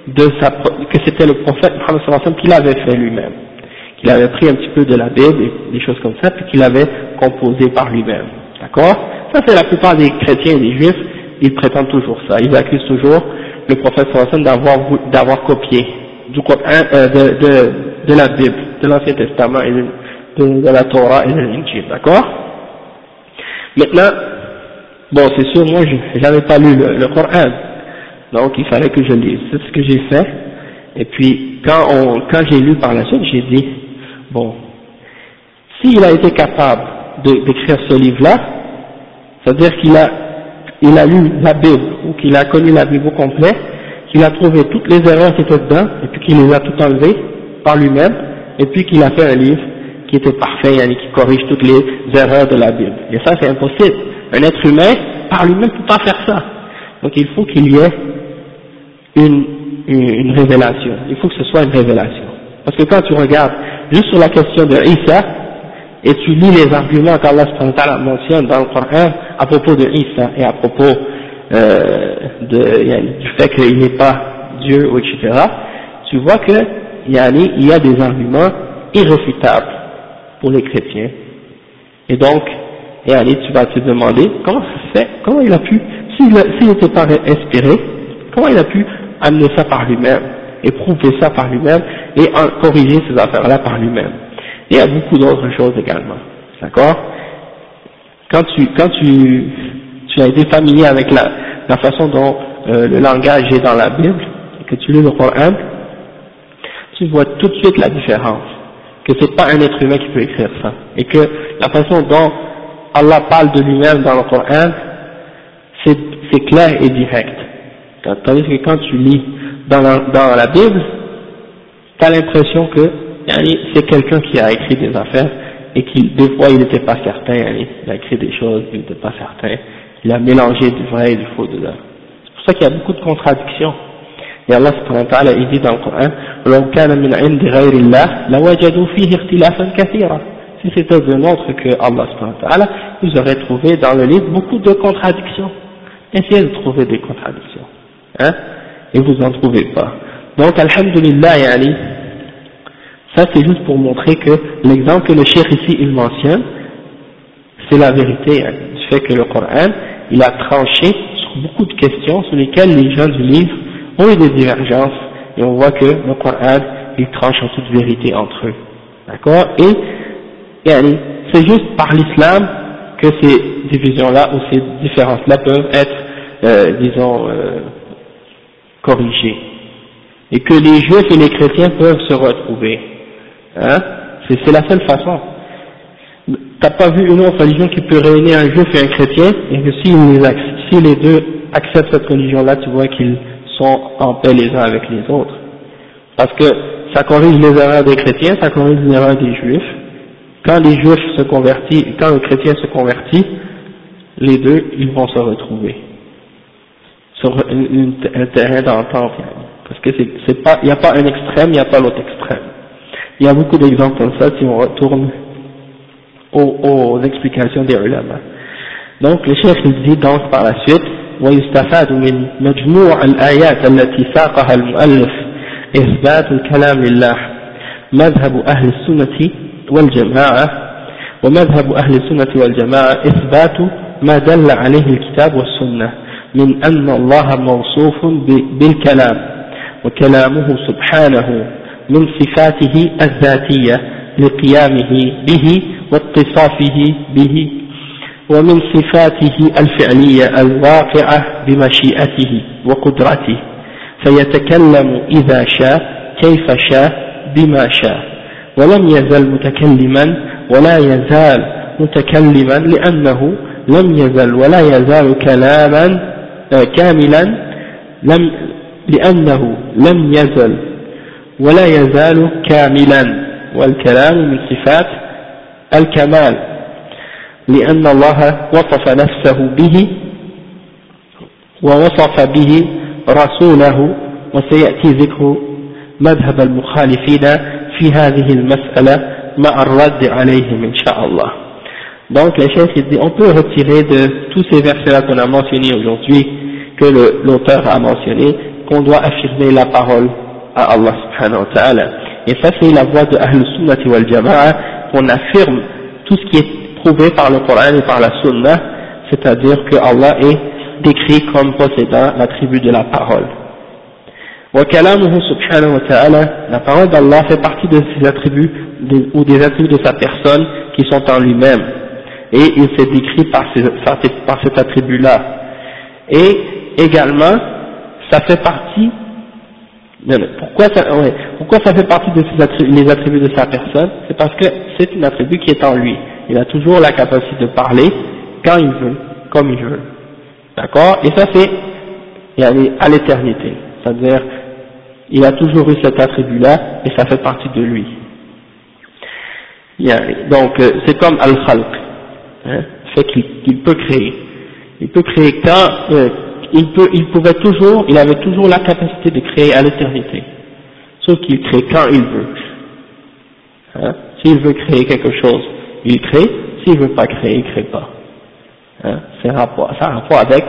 de sa, que c'était le prophète Mohammed sallam qui l'avait fait lui-même, qu'il avait pris un petit peu de la Bible des choses comme ça, puis qu'il avait composé par lui-même. D'accord Ça c'est la plupart des chrétiens et des juifs, ils prétendent toujours ça, ils accusent toujours le prophète d'avoir d'avoir copié du euh, de, de, de la Bible, de l'Ancien Testament et de, de, la Torah et de l'Injil, d'accord? Maintenant, bon c'est sûr, moi je n'avais pas lu le, le Coran, donc il fallait que je lise. C'est ce que j'ai fait. Et puis quand, on, quand j'ai lu par la suite, j'ai dit, bon, s'il a été capable d'écrire ce livre-là, c'est-à-dire qu'il a, il a lu la Bible, ou qu'il a connu la Bible au complet, qu'il a trouvé toutes les erreurs qui étaient dedans, et puis qu'il les a toutes enlevées par lui-même, et puis qu'il a fait un livre qui était parfait, et qui corrige toutes les erreurs de la Bible. Et ça, c'est impossible. Un être humain, par lui-même, ne peut pas faire ça. Donc il faut qu'il y ait une, une, révélation. Il faut que ce soit une révélation. Parce que quand tu regardes juste sur la question de Isa, et tu lis les arguments qu'Allah mentionne dans le Coran à propos de Isa et à propos euh, de, du fait qu'il n'est pas Dieu, etc., tu vois que il y a des arguments irréfutables pour les chrétiens. Et donc, tu vas te demander comment ça se fait, comment il a pu, s'il n'était pas inspiré, comment il a pu amener ça par lui-même, et prouver ça par lui-même, et corriger ces affaires-là par lui-même? Et il y a beaucoup d'autres choses également. D'accord? Quand tu, quand tu, tu as été familier avec la, la façon dont euh, le langage est dans la Bible, et que tu lis le Coran, tu vois tout de suite la différence. Que c'est pas un être humain qui peut écrire ça. Et que la façon dont Allah parle de lui-même dans le Coran, c'est clair et direct. Tandis que quand tu lis dans la, dans la Bible, tu as l'impression que c'est quelqu'un qui a écrit des affaires et qui, des fois, il n'était pas certain, il a écrit des choses, il n'était pas certain, il a mélangé du vrai et du faux dedans. C'est pour ça qu'il y a beaucoup de contradictions. Et Allah subhanahu wa ta'ala, il dit dans le Coran, Si c'était de que Allah subhanahu wa ta'ala, vous aurez trouvé dans le livre beaucoup de contradictions. Essayez de trouver des contradictions hein, et vous n'en trouvez pas. Donc, alhamdulillah, yani, ça c'est juste pour montrer que l'exemple que le cheikh ici il mentionne, c'est la vérité hein, du fait que le Coran, il a tranché sur beaucoup de questions sur lesquelles les gens du livre ont eu des divergences, et on voit que le Coran, il tranche en toute vérité entre eux. D'accord? Et yani, c'est juste par l'islam que ces divisions-là ou ces différences-là peuvent être, euh, disons, euh, corrigé. Et que les juifs et les chrétiens peuvent se retrouver. Hein? C'est la seule façon. T'as pas vu une autre religion qui peut réunir un juif et un chrétien, et que si les, deux acceptent cette religion-là, tu vois qu'ils sont en paix les uns avec les autres. Parce que ça corrige les erreurs des chrétiens, ça corrige les erreurs des juifs. Quand les juifs se convertissent, quand le chrétien se convertit, les deux, ils vont se retrouver sur un terrain d'entente, parce que c'est pas, il n'y a pas un extrême, il n'y a pas l'autre extrême. Il y a beaucoup d'exemples comme ça si on retourne aux, aux explications des ulama. Donc le chef il dit donc par la suite ويستفاد من مجموع الآيات التي ساقها المؤلف إثبات الكلام لله مذهب أهل السنة والجماعة ومذهب أهل السنة والجماعة إثبات ما دل عليه الكتاب والسنة من أن الله موصوف بالكلام وكلامه سبحانه من صفاته الذاتية لقيامه به واتصافه به ومن صفاته الفعلية الواقعة بمشيئته وقدرته. فيتكلم إذا شاء كيف شاء بما شاء. ولم يزل متكلما ولا يزال متكلما لأنه لم يزل ولا يزال كلاما آه، كاملا لم لأنه لم يزل ولا يزال كاملا والكلام من صفات الكمال لأن الله وصف نفسه به ووصف به رسوله وسيأتي ذكر مذهب المخالفين في هذه المسألة مع الرد عليهم إن شاء الله Donc le chef dit on peut retirer de tous ces versets-là qu'on a mentionnés aujourd'hui, que l'auteur a mentionné, qu'on doit affirmer la parole à Allah subhanahu wa ta'ala. Et ça c'est la voie de Ahl Sunnah wal Jama'a, qu'on affirme tout ce qui est prouvé par le Coran et par la Sunnah, c'est-à-dire que Allah est décrit comme possédant l'attribut de la parole. subhanahu wa ta'ala, la parole d'Allah fait partie de ses attributs ou des attributs de sa personne qui sont en lui-même et il s'est décrit par, par cet attribut-là. Et également, ça fait partie pourquoi ça, pourquoi ça fait partie de ses attributs, les attributs de sa personne? C'est parce que c'est un attribut qui est en lui. Il a toujours la capacité de parler quand il veut, comme il veut. D'accord? Et ça c'est à l'éternité. C'est-à-dire, il a toujours eu cet attribut-là et ça fait partie de lui. Donc, euh, c'est comme Al-Khalq. Hein, fait qu'il peut créer. Il peut créer quand, euh, il, peut, il pouvait toujours, il avait toujours la capacité de créer à l'éternité. Sauf qu'il crée quand il veut. Hein? S'il veut créer quelque chose, il crée. S'il veut pas créer, il crée pas. Hein? C'est rapport, ça a rapport avec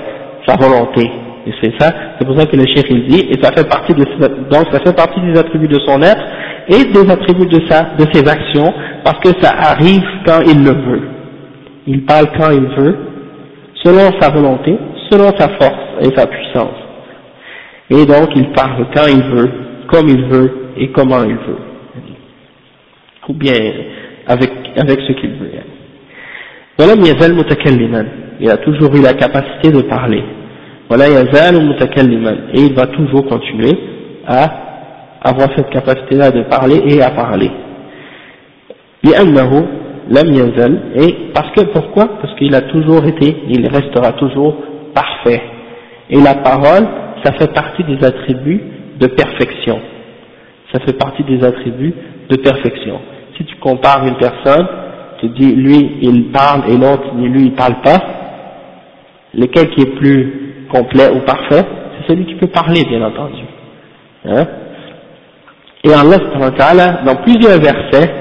sa volonté. Et c'est ça, c'est pour ça que le chef il dit, et ça fait partie de, donc ça fait partie des attributs de son être et des attributs de sa, de ses actions, parce que ça arrive quand il le veut. Il parle quand il veut, selon sa volonté, selon sa force et sa puissance. Et donc il parle quand il veut, comme il veut et comment il veut. Ou bien avec, avec ce qu'il veut. Il a toujours eu la capacité de parler. Et il va toujours continuer à avoir cette capacité-là de parler et à parler. et parce que pourquoi? Parce qu'il a toujours été, il restera toujours parfait. Et la parole, ça fait partie des attributs de perfection. Ça fait partie des attributs de perfection. Si tu compares une personne, tu dis lui il parle et l'autre lui il parle pas, lequel qui est plus complet ou parfait, c'est celui qui peut parler bien entendu. Hein? Et Allah dans plusieurs versets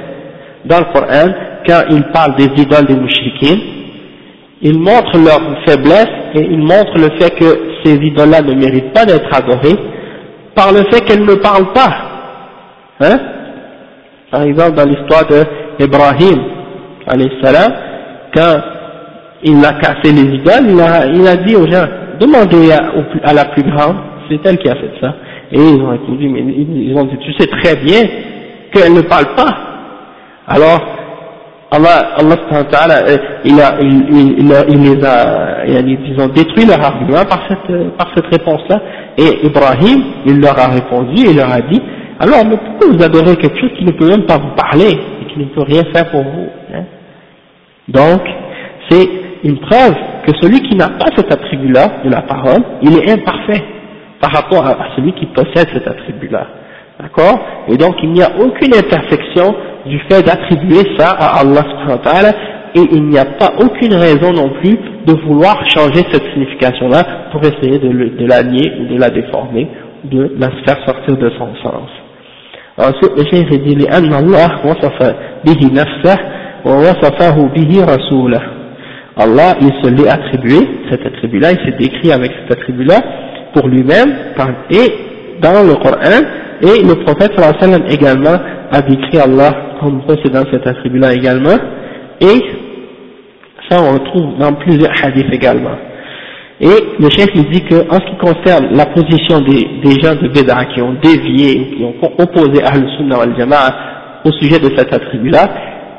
dans le Coran, quand il parle des idoles des mouchriquins, il montre leur faiblesse et il montre le fait que ces idoles-là ne méritent pas d'être adorées par le fait qu'elles ne parlent pas. Hein? Par exemple, dans l'histoire d'Ibrahim, quand il a cassé les idoles, il a, il a dit aux gens, demandez à, à la plus grande, c'est elle qui a fait ça. Et ils ont répondu, mais ils ont dit, tu sais très bien qu'elle ne parle pas. Alors, Allah, Allah euh, il, a, il, il, il, les a, ils ont détruit leur argument par cette, par cette réponse-là. Et Ibrahim, il leur a répondu, il leur a dit, alors mais pourquoi vous adorez quelque chose qui ne peut même pas vous parler et qui ne peut rien faire pour vous hein? Donc, c'est une preuve que celui qui n'a pas cet attribut-là de la parole, il est imparfait par rapport à celui qui possède cet attribut-là. D'accord? Et donc il n'y a aucune imperfection du fait d'attribuer ça à Allah subhanahu wa ta'ala et il n'y a pas aucune raison non plus de vouloir changer cette signification-là pour essayer de, de la nier ou de la déformer, de la faire sortir de son sens. Ensuite, le cheikh dit لأن الله وصف به نفسه ووصفه به رسوله Allah, il se l'est attribué, cet attribut-là, il s'est décrit avec cet attribut-là pour lui-même, et dans le Coran, et le prophète sallam également a décrit Allah comme possédant cet attribut-là également, et ça on le trouve dans plusieurs hadiths également. Et le chef il dit que en ce qui concerne la position des, des gens de Béda qui ont dévié qui ont opposé Ahl-Sunnah wal-Jama'a au sujet de cet attribut-là,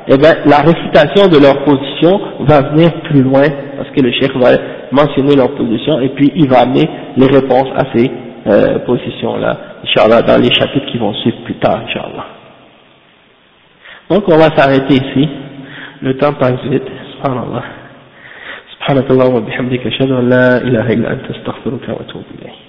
eh bien, la récitation de leur position va venir plus loin, parce que le chef va mentionner leur position, et puis il va amener les réponses à ces euh, positions-là, Inch'Allah, dans les chapitres qui vont suivre plus tard, Inch'Allah. Donc on va s'arrêter ici, le temps passe vite, subhanallah. سبحانك اللهم وبحمدك أشهد أن لا إله إلا أنت أستغفرك وأتوب إليك